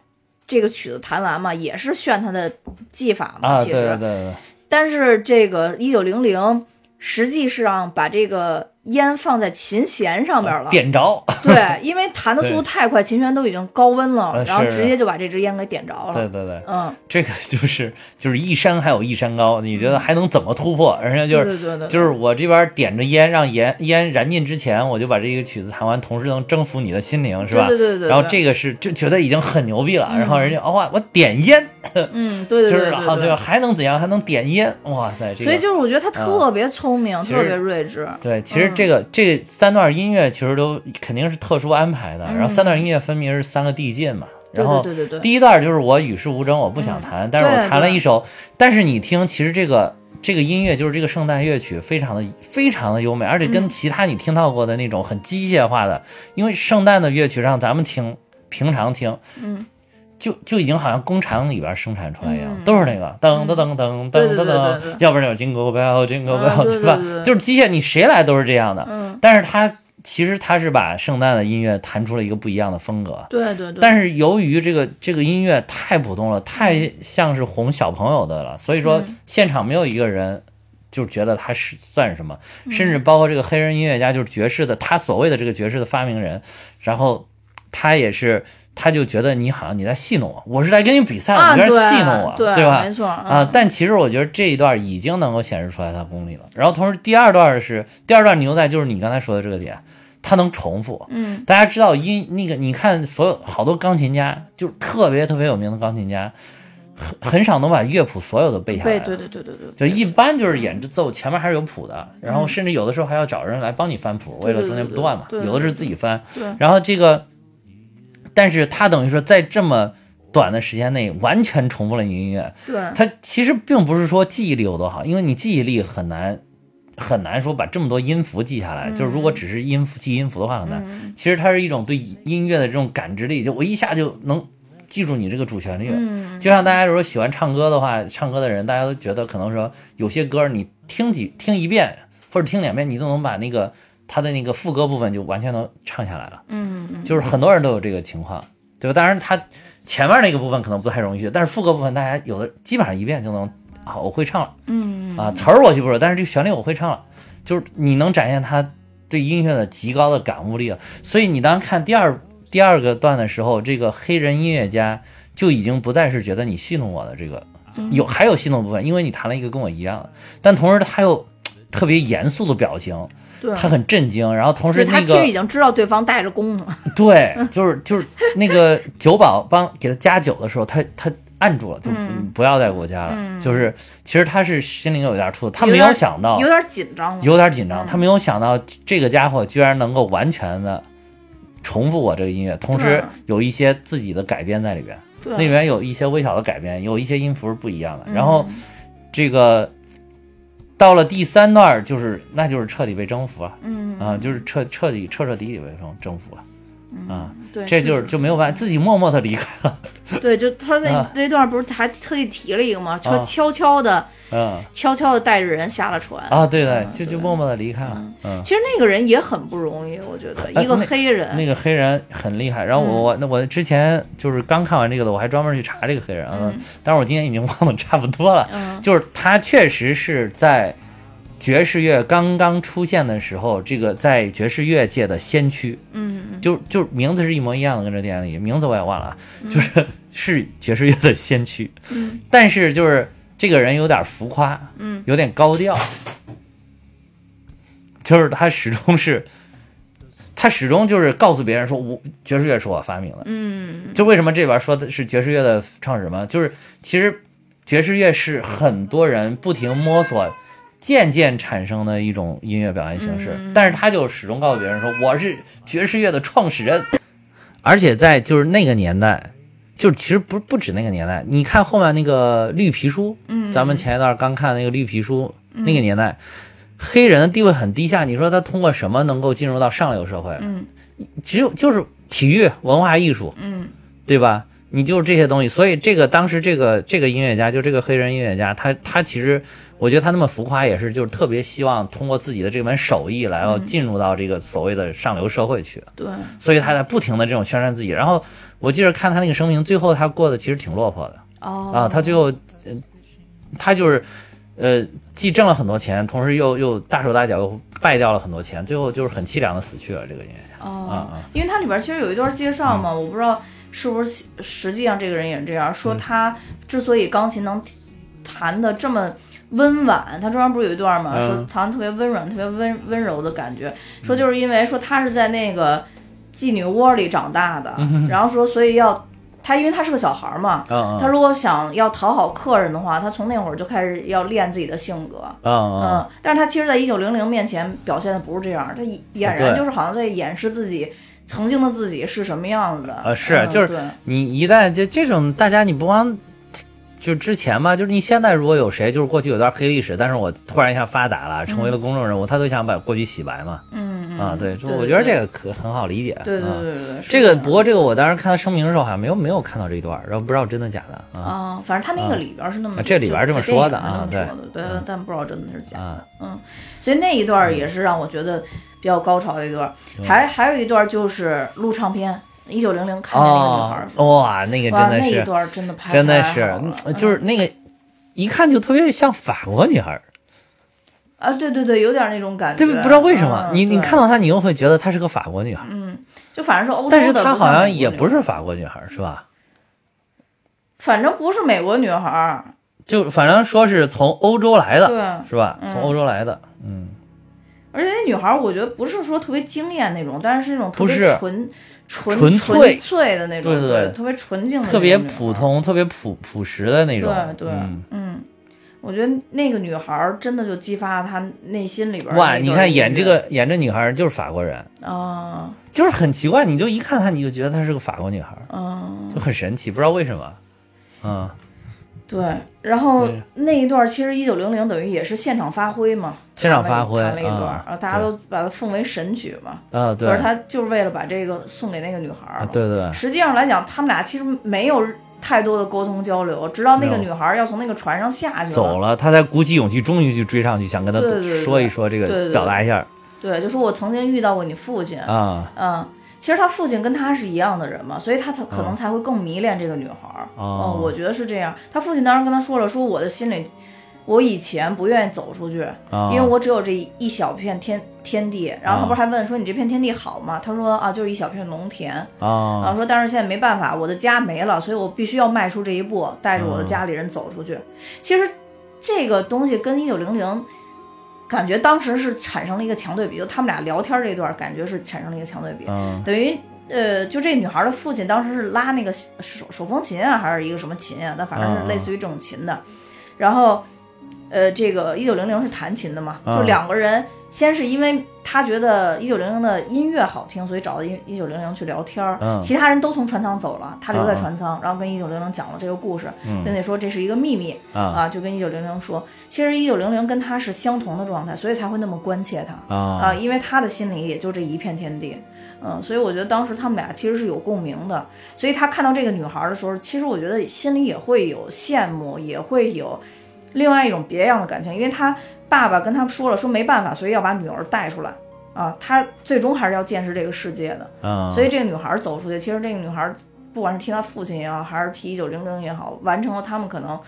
[SPEAKER 1] 这个曲子弹完嘛，也是炫他的技法嘛。
[SPEAKER 2] 啊，
[SPEAKER 1] 对对
[SPEAKER 2] 对。
[SPEAKER 1] 但是这个一九零零实际上把这个。烟放在琴弦上边了，
[SPEAKER 2] 点着。
[SPEAKER 1] 对，因为弹的速度太快，琴弦都已经高温了，然后直接就把这支烟给点着了。
[SPEAKER 2] 对对对，
[SPEAKER 1] 嗯，
[SPEAKER 2] 这个就是就是一山还有一山高，你觉得还能怎么突破？人家就是就是我这边点着烟，让烟烟燃尽之前，我就把这个曲子弹完，同时能征服你的心灵，是吧？
[SPEAKER 1] 对对对。
[SPEAKER 2] 然后这个是就觉得已经很牛逼了，然后人家哇，我点烟，
[SPEAKER 1] 嗯，对对对，
[SPEAKER 2] 然后
[SPEAKER 1] 对
[SPEAKER 2] 还能怎样？还能点烟，哇塞！
[SPEAKER 1] 所以就是我觉得他特别聪明，特别睿智。
[SPEAKER 2] 对，其实这个这。三段音乐其实都肯定是特殊安排的，然后三段音乐分别是三个递进嘛。然后第一段就是我与世无争，我不想弹，但是我弹了一首。但是你听，其实这个这个音乐就是这个圣诞乐曲，非常的非常的优美，而且跟其他你听到过的那种很机械化的，因为圣诞的乐曲让咱们听平常听，
[SPEAKER 1] 嗯。
[SPEAKER 2] 就就已经好像工厂里边生产出来一样，都是那个噔噔噔噔噔噔噔，要不然就是 Jingle Bell Jingle Bell，对吧？就是机械，你谁来都是这样的。嗯，但是他其实他是把圣诞的音乐弹出了一个不一样的风格。
[SPEAKER 1] 对对对。
[SPEAKER 2] 但是由于这个这个音乐太普通了，太像是哄小朋友的了，所以说现场没有一个人就觉得他是算什么，甚至包括这个黑人音乐家，就是爵士的，他所谓的这个爵士的发明人，然后他也是。他就觉得你好像你在戏弄我，我是在跟你比赛的，你在戏弄我，
[SPEAKER 1] 对
[SPEAKER 2] 吧？
[SPEAKER 1] 没错
[SPEAKER 2] 啊。但其实我觉得这一段已经能够显示出来他功力了。然后同时第二段是第二段牛仔，就是你刚才说的这个点，他能重复。
[SPEAKER 1] 嗯，
[SPEAKER 2] 大家知道音那个，你看所有好多钢琴家，就是特别特别有名的钢琴家，很很少能把乐谱所有的背下来。
[SPEAKER 1] 对对对对对。
[SPEAKER 2] 就一般就是演奏前面还是有谱的，然后甚至有的时候还要找人来帮你翻谱，为了中间不断嘛。有的是自己翻。
[SPEAKER 1] 对。
[SPEAKER 2] 然后这个。但是他等于说在这么短的时间内完全重复了你音乐，
[SPEAKER 1] 对，
[SPEAKER 2] 他其实并不是说记忆力有多好，因为你记忆力很难很难说把这么多音符记下来，就是如果只是音符记音符的话很难。其实它是一种对音乐的这种感知力，就我一下就能记住你这个主旋律。
[SPEAKER 1] 嗯，
[SPEAKER 2] 就像大家如果喜欢唱歌的话，唱歌的人大家都觉得可能说有些歌你听几听一遍或者听两遍，你都能把那个。他的那个副歌部分就完全能唱下来了，
[SPEAKER 1] 嗯嗯，
[SPEAKER 2] 就是很多人都有这个情况，对吧？当然他前面那个部分可能不太容易学，但是副歌部分大家有的基本上一遍就能啊，我会唱了，
[SPEAKER 1] 嗯
[SPEAKER 2] 啊，词儿我记不住，但是这旋律我会唱了，就是你能展现他对音乐的极高的感悟力了，所以你当看第二第二个段的时候，这个黑人音乐家就已经不再是觉得你戏弄我的这个，有还有戏弄部分，因为你弹了一个跟我一样的，但同时他又特别严肃的表情。他很震惊，然后同时那个他
[SPEAKER 1] 其实已经知道对方带着弓了。
[SPEAKER 2] 对，就是就是那个酒保帮给他加酒的时候，他他按住了，就不要再给我加了。就是其实他是心里有点触，他没
[SPEAKER 1] 有
[SPEAKER 2] 想到
[SPEAKER 1] 有点紧张，
[SPEAKER 2] 有点紧张，他没有想到这个家伙居然能够完全的重复我这个音乐，同时有一些自己的改编在里边，那里面有一些微小的改编，有一些音符是不一样的。然后这个。到了第三段，就是那就是彻底被征服了，
[SPEAKER 1] 嗯
[SPEAKER 2] 啊，就是彻彻底彻彻底底被征征服了。啊，
[SPEAKER 1] 对，
[SPEAKER 2] 这就是就没有办法，自己默默的离开了。
[SPEAKER 1] 对，就他那那段不是还特意提了一个吗？说悄悄的，
[SPEAKER 2] 嗯，
[SPEAKER 1] 悄悄的带着人下了船。
[SPEAKER 2] 啊，对对，就就默默的离开了。嗯，
[SPEAKER 1] 其实那个人也很不容易，我觉得一个黑人，
[SPEAKER 2] 那个黑人很厉害。然后我我那我之前就是刚看完这个的，我还专门去查这个黑人啊，但是我今天已经忘得差不多了。
[SPEAKER 1] 嗯，
[SPEAKER 2] 就是他确实是在。爵士乐刚刚出现的时候，这个在爵士乐界的先驱，
[SPEAKER 1] 嗯，
[SPEAKER 2] 就就名字是一模一样的，跟这电影里名字我也忘了，就是是爵士乐的先驱，
[SPEAKER 1] 嗯，
[SPEAKER 2] 但是就是这个人有点浮夸，
[SPEAKER 1] 嗯，
[SPEAKER 2] 有点高调，就是他始终是，他始终就是告诉别人说，我爵士乐是我发明的，
[SPEAKER 1] 嗯，
[SPEAKER 2] 就为什么这边说的是爵士乐的创始人，就是其实爵士乐是很多人不停摸索。渐渐产生的一种音乐表现形式，但是他就始终告诉别人说我是爵士乐的创始人，而且在就是那个年代，就其实不不止那个年代，你看后面那个绿皮书，
[SPEAKER 1] 嗯，
[SPEAKER 2] 咱们前一段刚看那个绿皮书，那个年代，黑人的地位很低下，你说他通过什么能够进入到上流社会？
[SPEAKER 1] 嗯，
[SPEAKER 2] 只有就是体育、文化艺术，
[SPEAKER 1] 嗯，
[SPEAKER 2] 对吧？你就是这些东西，所以这个当时这个这个音乐家，就这个黑人音乐家，他他其实。我觉得他那么浮夸也是，就是特别希望通过自己的这门手艺来要进入到这个所谓的上流社会去。
[SPEAKER 1] 对，
[SPEAKER 2] 所以他在不停的这种宣传自己。然后我记着看他那个声明，最后他过得其实挺落魄的。
[SPEAKER 1] 哦。
[SPEAKER 2] 啊，他最后，他就是，呃，既挣了很多钱，同时又又大手大脚又败掉了很多钱，最后就是很凄凉的死去了。这个音乐家。
[SPEAKER 1] 哦。
[SPEAKER 2] 啊啊。
[SPEAKER 1] 因为他里边其实有一段介绍嘛，我不知道是不是实际上这个人也是这样说，他之所以钢琴能弹的这么。温婉，他中间不是有一段吗？说唐特别温软、特别温温柔的感觉。说就是因为说他是在那个妓女窝里长大的，然后说所以要他，因为他是个小孩嘛，他如果想要讨好客人的话，他从那会儿就开始要练自己的性格。嗯，但是他其实，在一九零零面前表现的不是这样，他俨然就是好像在掩饰自己曾经的自己是什么样子的。
[SPEAKER 2] 啊，是，就是你一旦就这种大家，你不光。就之前嘛，就是你现在如果有谁，就是过去有段黑历史，但是我突然一下发达了，成为了公众人物，他都想把过去洗白嘛。
[SPEAKER 1] 嗯
[SPEAKER 2] 啊，对，就我觉得这个可很好理解。
[SPEAKER 1] 对对对对，
[SPEAKER 2] 这个不过这个我当时看他声明的时候好像没有没有看到这一段，然后不知道真的假的
[SPEAKER 1] 啊。反正他那个里边是那么
[SPEAKER 2] 这里边这么说的啊，对
[SPEAKER 1] 对，但不知道真的是假的。嗯，所以那一段也是让我觉得比较高潮的一段，还还有一段就是录唱片。一九零零看见那个女孩，哇，
[SPEAKER 2] 那个真的是
[SPEAKER 1] 那一段真的拍
[SPEAKER 2] 真的是，就是那个一看就特别像法国女孩
[SPEAKER 1] 啊，对对对，有点那种感觉，
[SPEAKER 2] 对，不知道为什么，你你看到她，你又会觉得她是个法国女孩，
[SPEAKER 1] 嗯，就反正是欧洲
[SPEAKER 2] 的，但是她好像也不是法国女孩，是吧？
[SPEAKER 1] 反正不是美国女孩，
[SPEAKER 2] 就反正说是从欧洲来的，
[SPEAKER 1] 对，
[SPEAKER 2] 是吧？从欧洲来的，嗯。
[SPEAKER 1] 而且那女孩，我觉得不是说特别惊艳那种，但是是那种特别纯。纯
[SPEAKER 2] 纯粹
[SPEAKER 1] 粹的那种，
[SPEAKER 2] 对对对，
[SPEAKER 1] 特别纯净的，
[SPEAKER 2] 特别普通、特别朴朴实的那种。
[SPEAKER 1] 对对，嗯，我觉得那个女孩真的就激发了她内心里边。
[SPEAKER 2] 哇，你看演这个演这女孩就是法国人
[SPEAKER 1] 啊，
[SPEAKER 2] 就是很奇怪，你就一看她，你就觉得她是个法国女孩，
[SPEAKER 1] 嗯，
[SPEAKER 2] 就很神奇，不知道为什么，嗯。
[SPEAKER 1] 对，然后那一段其实一九零零等于也是现场发挥嘛，
[SPEAKER 2] 现场发挥
[SPEAKER 1] 弹了一段，然后大家都把它奉为神曲嘛。
[SPEAKER 2] 啊，对。
[SPEAKER 1] 可是他就是为了把这个送给那个女孩儿。
[SPEAKER 2] 对对。
[SPEAKER 1] 实际上来讲，他们俩其实没有太多的沟通交流，直到那个女孩要从那个船上下去
[SPEAKER 2] 走了，他才鼓起勇气，终于去追上去，想跟他说一说这个，表达一下。
[SPEAKER 1] 对，就说我曾经遇到过你父亲啊，嗯。其实他父亲跟他是一样的人嘛，所以他才可能才会更迷恋这个女孩儿。
[SPEAKER 2] 哦，
[SPEAKER 1] 我觉得是这样。他父亲当时跟他说了，说我的心里，我以前不愿意走出去，因为我只有这一小片天天地。然后他不是还问说你这片天地好吗？他说啊，就是一小片农田。啊，然后说但是现在没办法，我的家没了，所以我必须要迈出这一步，带着我的家里人走出去。其实这个东西跟一九零零。感觉当时是产生了一个强对比，就他们俩聊天这段，感觉是产生了一个强对比。等于呃，就这女孩的父亲当时是拉那个手手风琴啊，还是一个什么琴啊？那反正是类似于这种琴的。然后呃，这个一九零零是弹琴的嘛，就两个人先是因为他觉得一九零零的音乐好听，所以找到一一九零零去聊天儿。
[SPEAKER 2] 嗯。
[SPEAKER 1] 其他人都从船舱走了，他留在船舱，然后跟一九零零讲了这个故事，
[SPEAKER 2] 嗯。
[SPEAKER 1] 跟你说这是一个秘密
[SPEAKER 2] 啊。
[SPEAKER 1] 啊，就跟一九零零说，其实一九零零跟他是相同的状态，所以才会那么关切他。啊，
[SPEAKER 2] 啊
[SPEAKER 1] 因为他的心里也就这一片天地。嗯，所以我觉得当时他们俩其实是有共鸣的，所以他看到这个女孩的时候，其实我觉得心里也会有羡慕，也会有另外一种别样的感情，因为他爸爸跟他说了，说没办法，所以要把女儿带出来。啊，他最终还是要见识这个世界的，
[SPEAKER 2] 啊，
[SPEAKER 1] 所以这个女孩走出去，其实这个女孩不管是替她父亲也好，还是替一九零零也好，完成了他们可能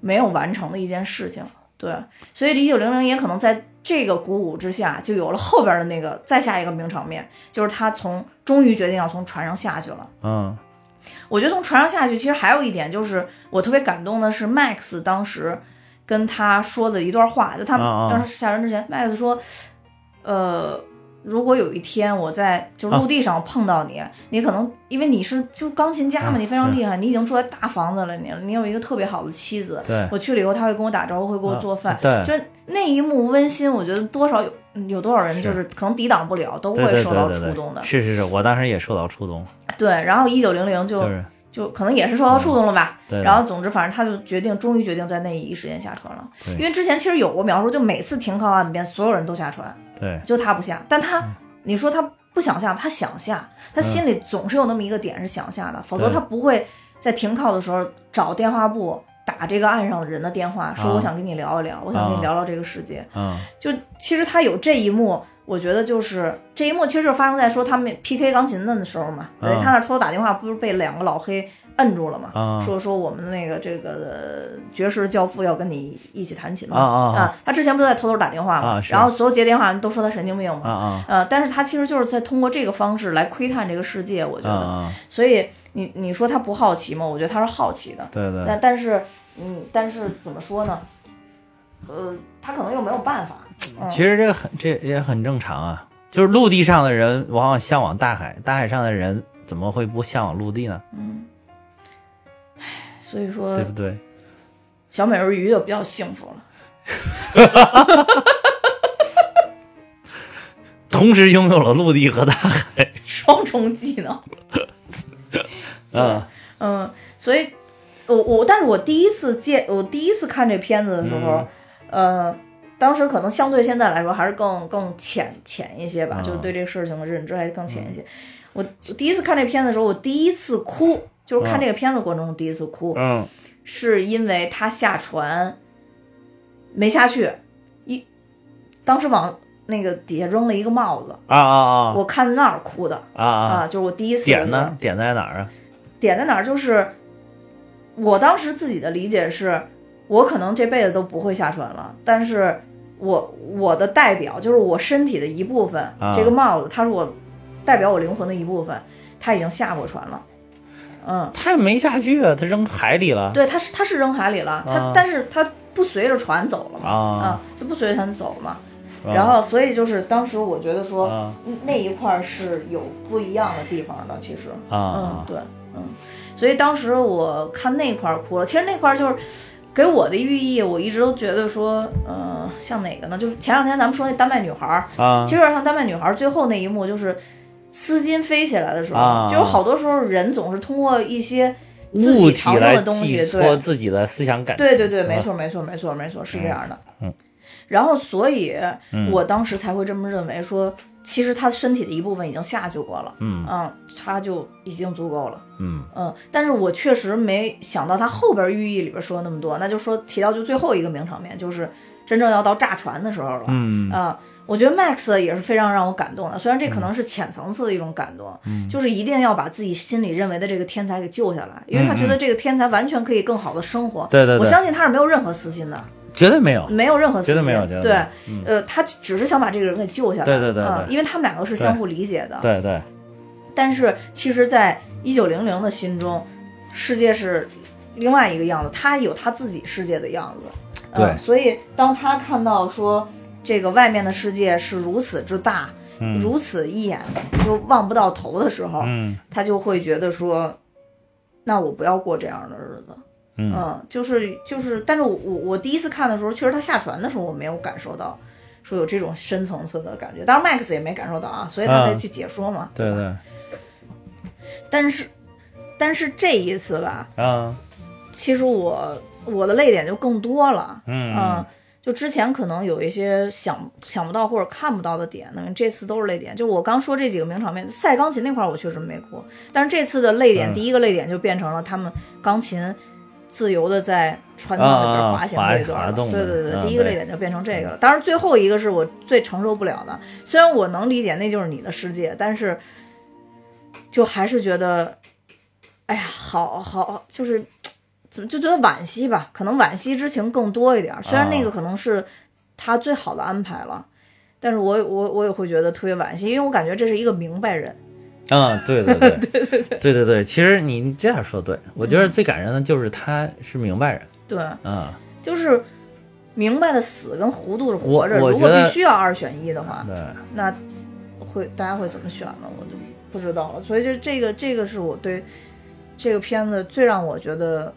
[SPEAKER 1] 没有完成的一件事情。对，所以一九零零也可能在这个鼓舞之下，就有了后边的那个再下一个名场面，就是他从终于决定要从船上下去了。
[SPEAKER 2] 嗯。
[SPEAKER 1] 我觉得从船上下去，其实还有一点就是我特别感动的是 Max 当时跟他说的一段话，就他
[SPEAKER 2] 啊啊。
[SPEAKER 1] 当时下山之前，Max 说，呃，如果有一天我在就陆地上碰到你，你可能因为你是就钢琴家嘛，
[SPEAKER 2] 嗯
[SPEAKER 1] 你非常厉害，你已经住在大房子了，你你有一个特别好的妻子，
[SPEAKER 2] 对。
[SPEAKER 1] 我去了以后他会跟我打招呼，会给我做饭，
[SPEAKER 2] 对。
[SPEAKER 1] 就是那一幕温馨，我觉得多少有有多少人就是可能抵挡不了，都会受到触动的，。
[SPEAKER 2] 是是是，我当时也受到触动，
[SPEAKER 1] 对，然后一九零零就
[SPEAKER 2] 就是
[SPEAKER 1] 就可能也是受到触动了吧。
[SPEAKER 2] 对，
[SPEAKER 1] 然后总之，反正他就决定，终于决定在那一时间下船了。
[SPEAKER 2] 对
[SPEAKER 1] 因为之前其实有过描述，就每次停靠岸边，所有人都下船，
[SPEAKER 2] 对
[SPEAKER 1] 就他不下。但他，
[SPEAKER 2] 嗯
[SPEAKER 1] 你说他不想下，他想下，他心里总是有那么一个点是想下的，否则他不会在停靠的时候找电话簿打这个岸上的人的电话，说
[SPEAKER 2] 啊
[SPEAKER 1] 我想跟你聊一聊，我想跟你
[SPEAKER 2] 啊
[SPEAKER 1] 聊聊这个世界。
[SPEAKER 2] 嗯
[SPEAKER 1] 就其实他有这一幕，我觉得就是这一幕其实就发生在说他们 PK 钢琴的时候嘛，对
[SPEAKER 2] 嗯
[SPEAKER 1] 他那偷偷打电话，不是被两个老黑摁住了嘛？
[SPEAKER 2] 啊
[SPEAKER 1] 说说我们的那个这个呃爵士教父要跟你一起弹琴嘛？
[SPEAKER 2] 啊
[SPEAKER 1] 他之前不是在偷偷打电话嘛？
[SPEAKER 2] 啊
[SPEAKER 1] 然后所有接电话人都说他神经病嘛？
[SPEAKER 2] 啊
[SPEAKER 1] 但是他其实就是在通过这个方式来窥探这个世界，我觉得。所以你你说他不好奇吗？我觉得他是好奇的。
[SPEAKER 2] 对对
[SPEAKER 1] 但但是嗯，但是怎么说呢？呃，他可能又没有办法。嗯
[SPEAKER 2] 其实这个很这也很正常啊，就是陆地上的人往往向往大海，大海上的人怎么会不向往陆地呢？
[SPEAKER 1] 嗯，唉，所以说
[SPEAKER 2] 对不对？
[SPEAKER 1] 小美人鱼就比较幸福了。
[SPEAKER 2] 同时拥有了陆地和大海。
[SPEAKER 1] 双重技能。
[SPEAKER 2] 嗯
[SPEAKER 1] 嗯，所以我我，但是我第一次见，我第一次看这片子的时候，
[SPEAKER 2] 嗯
[SPEAKER 1] 呃，当时可能相对现在来说还是更更浅浅一些吧，
[SPEAKER 2] 嗯
[SPEAKER 1] 就是对这个事情的认知还更浅一些。我我第一次看这片子的时候，我第一次哭，就是看
[SPEAKER 2] 嗯
[SPEAKER 1] 这个片子过程中第一次哭，
[SPEAKER 2] 嗯
[SPEAKER 1] 是因为他下船没下去，一当时往那个底下扔了一个帽子，
[SPEAKER 2] 啊啊啊
[SPEAKER 1] 我看那儿哭的
[SPEAKER 2] 啊啊！
[SPEAKER 1] 啊，就是我第一次
[SPEAKER 2] 点呢？点在哪儿啊？
[SPEAKER 1] 点在哪儿？就是我当时自己的理解是，我可能这辈子都不会下船了，但是我我的代表就是我身体的一部分，
[SPEAKER 2] 啊
[SPEAKER 1] 这个帽子它是我代表我灵魂的一部分，它已经下过船了。嗯，
[SPEAKER 2] 他也没下去啊，他扔海里了。
[SPEAKER 1] 对，它是它是扔海里了，它、
[SPEAKER 2] 啊
[SPEAKER 1] 但是它不随着船走了嘛，
[SPEAKER 2] 啊
[SPEAKER 1] 就不随着船走了嘛。
[SPEAKER 2] 啊
[SPEAKER 1] 然后，所以就是当时我觉得说，
[SPEAKER 2] 啊
[SPEAKER 1] 那一块儿是有不一样的地方的，其实。嗯
[SPEAKER 2] 啊，
[SPEAKER 1] 对，嗯，所以当时我看那块儿哭了。其实那块儿就是给我的寓意，我一直都觉得说，呃，像哪个呢？就是前两天咱们说那丹麦女孩儿，
[SPEAKER 2] 啊
[SPEAKER 1] 其实有点像丹麦女孩儿最后那一幕，就是丝巾飞起来的时候，
[SPEAKER 2] 啊
[SPEAKER 1] 就是好多时候人总是通过一些自
[SPEAKER 2] 物体
[SPEAKER 1] 己常用
[SPEAKER 2] 来
[SPEAKER 1] 的东西，
[SPEAKER 2] 寄托
[SPEAKER 1] 对，
[SPEAKER 2] 自己的思想感情。
[SPEAKER 1] 对对对，没
[SPEAKER 2] 啊
[SPEAKER 1] 错没错没错没错，是这样的。
[SPEAKER 2] 嗯。
[SPEAKER 1] 然后，所以
[SPEAKER 2] 嗯。
[SPEAKER 1] 我当时才会这么认为说，其实他身体的一部分已经下去过了，
[SPEAKER 2] 嗯。
[SPEAKER 1] 嗯，他就已经足够了。
[SPEAKER 2] 嗯。
[SPEAKER 1] 嗯，但是我确实没想到他后边寓意里边说那么多，那就说提到就最后一个名场面，就是真正要到炸船的时候了。
[SPEAKER 2] 嗯。
[SPEAKER 1] 啊、我觉得 Max 也是非常让我感动的，虽然这可能是浅层次的一种感动，
[SPEAKER 2] 嗯。
[SPEAKER 1] 就是一定要把自己心里认为的这个天才给救下来，因为他觉得这个天才完全可以更好的生活。
[SPEAKER 2] 对对。
[SPEAKER 1] 我相信他是没有任何私心的，
[SPEAKER 2] 绝对没有。
[SPEAKER 1] 没有任何私心，
[SPEAKER 2] 绝对没有绝对没
[SPEAKER 1] 对呃，他只是想把这个人给救下来。
[SPEAKER 2] 对对对
[SPEAKER 1] 嗯因为他们两个是相互理解的。
[SPEAKER 2] 对对，
[SPEAKER 1] 但是其实，在一九零零的心中，世界是另外一个样子，他有他自己世界的样子。
[SPEAKER 2] 对
[SPEAKER 1] 嗯所以当他看到说这个外面的世界是如此之大，
[SPEAKER 2] 嗯
[SPEAKER 1] 如此一眼就望不到头的时候，
[SPEAKER 2] 嗯
[SPEAKER 1] 他就会觉得说，那我不要过这样的日子。
[SPEAKER 2] 嗯
[SPEAKER 1] 就是就是，但是我我我第一次看的时候，确实他下船的时候我没有感受到，说有这种深层次的感觉。当然，Max 也没感受到啊，所以他才去解说嘛。
[SPEAKER 2] 对对。
[SPEAKER 1] 但是，但是这一次吧，
[SPEAKER 2] 啊，
[SPEAKER 1] 其实我我的泪点就更多了。
[SPEAKER 2] 嗯。
[SPEAKER 1] 就之前可能有一些想想不到或者看不到的点，那这次都是泪点。就我刚说这几个名场面，赛钢琴那块我确实没哭，但是这次的泪点，第一个泪点就变成了他们钢琴自由的在船舱里边滑行这段。对对对，第一个泪点就变成这个了。当然最后一个是我最承受不了的，虽然我能理解那就是你的世界，但是就还是觉得，哎呀，好好就是。怎么就觉得惋惜吧，可能惋惜之情更多一点。虽然那个可能是他最好的安排了，但是我我我也会觉得特别惋惜，因为我感觉这是一个明白人。
[SPEAKER 2] 啊，对对对，对 对对，其实你这样说对，我觉得最感人的就是他是明白人，
[SPEAKER 1] 对，
[SPEAKER 2] 啊，
[SPEAKER 1] 就是明白的死跟糊涂是活着，
[SPEAKER 2] 如
[SPEAKER 1] 果必须要二选一的话，那会大家会怎么选呢？我就不知道了。所以就这个，这个是我对这个片子最让我觉得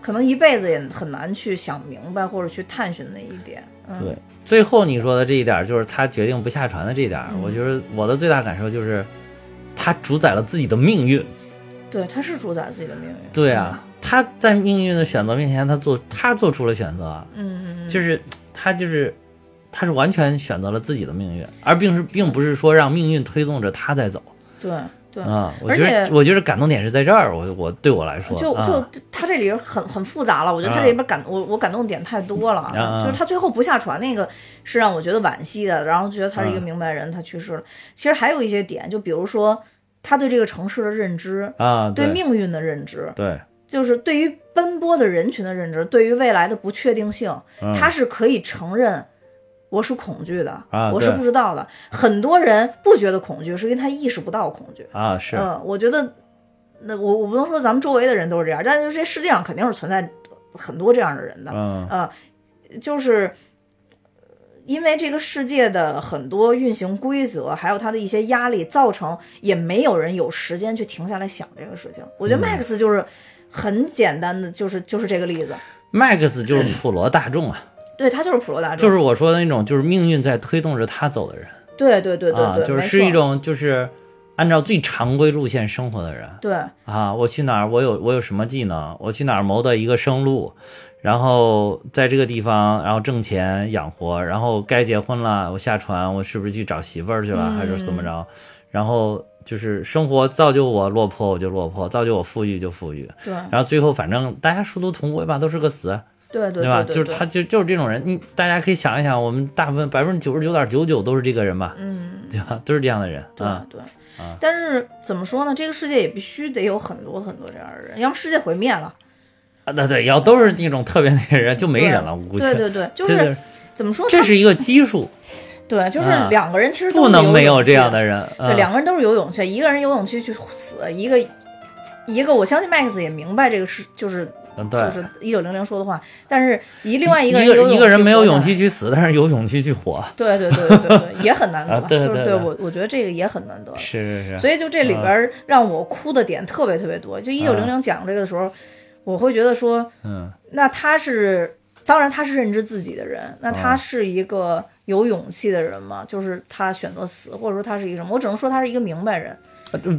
[SPEAKER 1] 可能一辈子也很难去想明白或者去探寻的一点。
[SPEAKER 2] 对，最后你说的这一点就是他决定不下船的这一点，我觉得我的最大感受就是。他主宰了自己的命运。
[SPEAKER 1] 对，他是主宰自己的命运。
[SPEAKER 2] 对啊，他在命运的选择面前，他做他做出了选择。
[SPEAKER 1] 嗯嗯嗯。
[SPEAKER 2] 就是他就是他是完全选择了自己的命运，而并是并不是说让命运推动着他在走。
[SPEAKER 1] 对。
[SPEAKER 2] 啊，我觉得我觉得感动点是在这儿，我我对我来说，
[SPEAKER 1] 就就他这里很很复杂了，我觉得他这里边感我我感动点太多了，就是他最后不下船那个是让我觉得惋惜的，然后觉得他是一个明白人，他去世了。其实还有一些点，就比如说他对这个城市的认知
[SPEAKER 2] 啊，
[SPEAKER 1] 对命运的认知，
[SPEAKER 2] 对，
[SPEAKER 1] 就是对于奔波的人群的认知，对于未来的不确定性，他是可以承认。我是恐惧的，我是不知道的。很多人不觉得恐惧，是因为他意识不到恐惧
[SPEAKER 2] 啊。是，
[SPEAKER 1] 嗯，我觉得，那我我不能说咱们周围的人都是这样，但是这世界上肯定是存在很多这样的人的。嗯，就是因为这个世界的很多运行规则，还有它的一些压力，造成也没有人有时间去停下来想这个事情。我觉得 Max 就是很简单的，就是就是这个例子。
[SPEAKER 2] Max 就是普罗大众啊。
[SPEAKER 1] 对他就是普罗大众，
[SPEAKER 2] 就是我说的那种，就是命运在推动着他走的人。
[SPEAKER 1] 对对对对
[SPEAKER 2] 对，就是是一种就是按照最常规路线生活的人。
[SPEAKER 1] 对
[SPEAKER 2] 啊，我去哪儿，我有我有什么技能，我去哪儿谋得一个生路，然后在这个地方，然后挣钱养活，然后该结婚了，我下船，我是不是去找媳妇儿去了，还是怎么着？然后就是生活造就我落魄，我就落魄；造就我富裕就富裕。
[SPEAKER 1] 对，
[SPEAKER 2] 然后最后反正大家殊途同归吧，都是个死。
[SPEAKER 1] 对对对
[SPEAKER 2] 吧？就是他，就就是这种人。你大家可以想一想，我们大部分百分之九十九点九九都是这个人吧？
[SPEAKER 1] 嗯，
[SPEAKER 2] 对吧？都是这样的人。
[SPEAKER 1] 对对。但是怎么说呢？这个世界也必须得有很多很多这样的人，要么世界毁灭了。
[SPEAKER 2] 啊，那对，要都是那种特别那个人，就没人了。我估计。
[SPEAKER 1] 对对对，就是怎么说？
[SPEAKER 2] 这是一个基数。
[SPEAKER 1] 对，就是两个人其实
[SPEAKER 2] 不能没有这样的人。
[SPEAKER 1] 对，两个人都是有勇气，一个人有勇气去死，一个一个，我相信 Max 也明白这个是就是。
[SPEAKER 2] 嗯，对，
[SPEAKER 1] 就是一九零零说的话，但是一另外
[SPEAKER 2] 一
[SPEAKER 1] 个人
[SPEAKER 2] 一个人没有勇气去死，但是有勇气去活，
[SPEAKER 1] 对对对对对，也很难 得，
[SPEAKER 2] 对
[SPEAKER 1] 对对，我我觉得这个也很难得，
[SPEAKER 2] 是是是，
[SPEAKER 1] 所以就这里边让我哭的点特别特别多，就一九零零讲这个的时候，我会觉得说，
[SPEAKER 2] 嗯，
[SPEAKER 1] 那他是，当然他是认知自己的人，那他是一个有勇气的人吗？就是他选择死，或者说他是一个什么？我只能说他是一个明白人。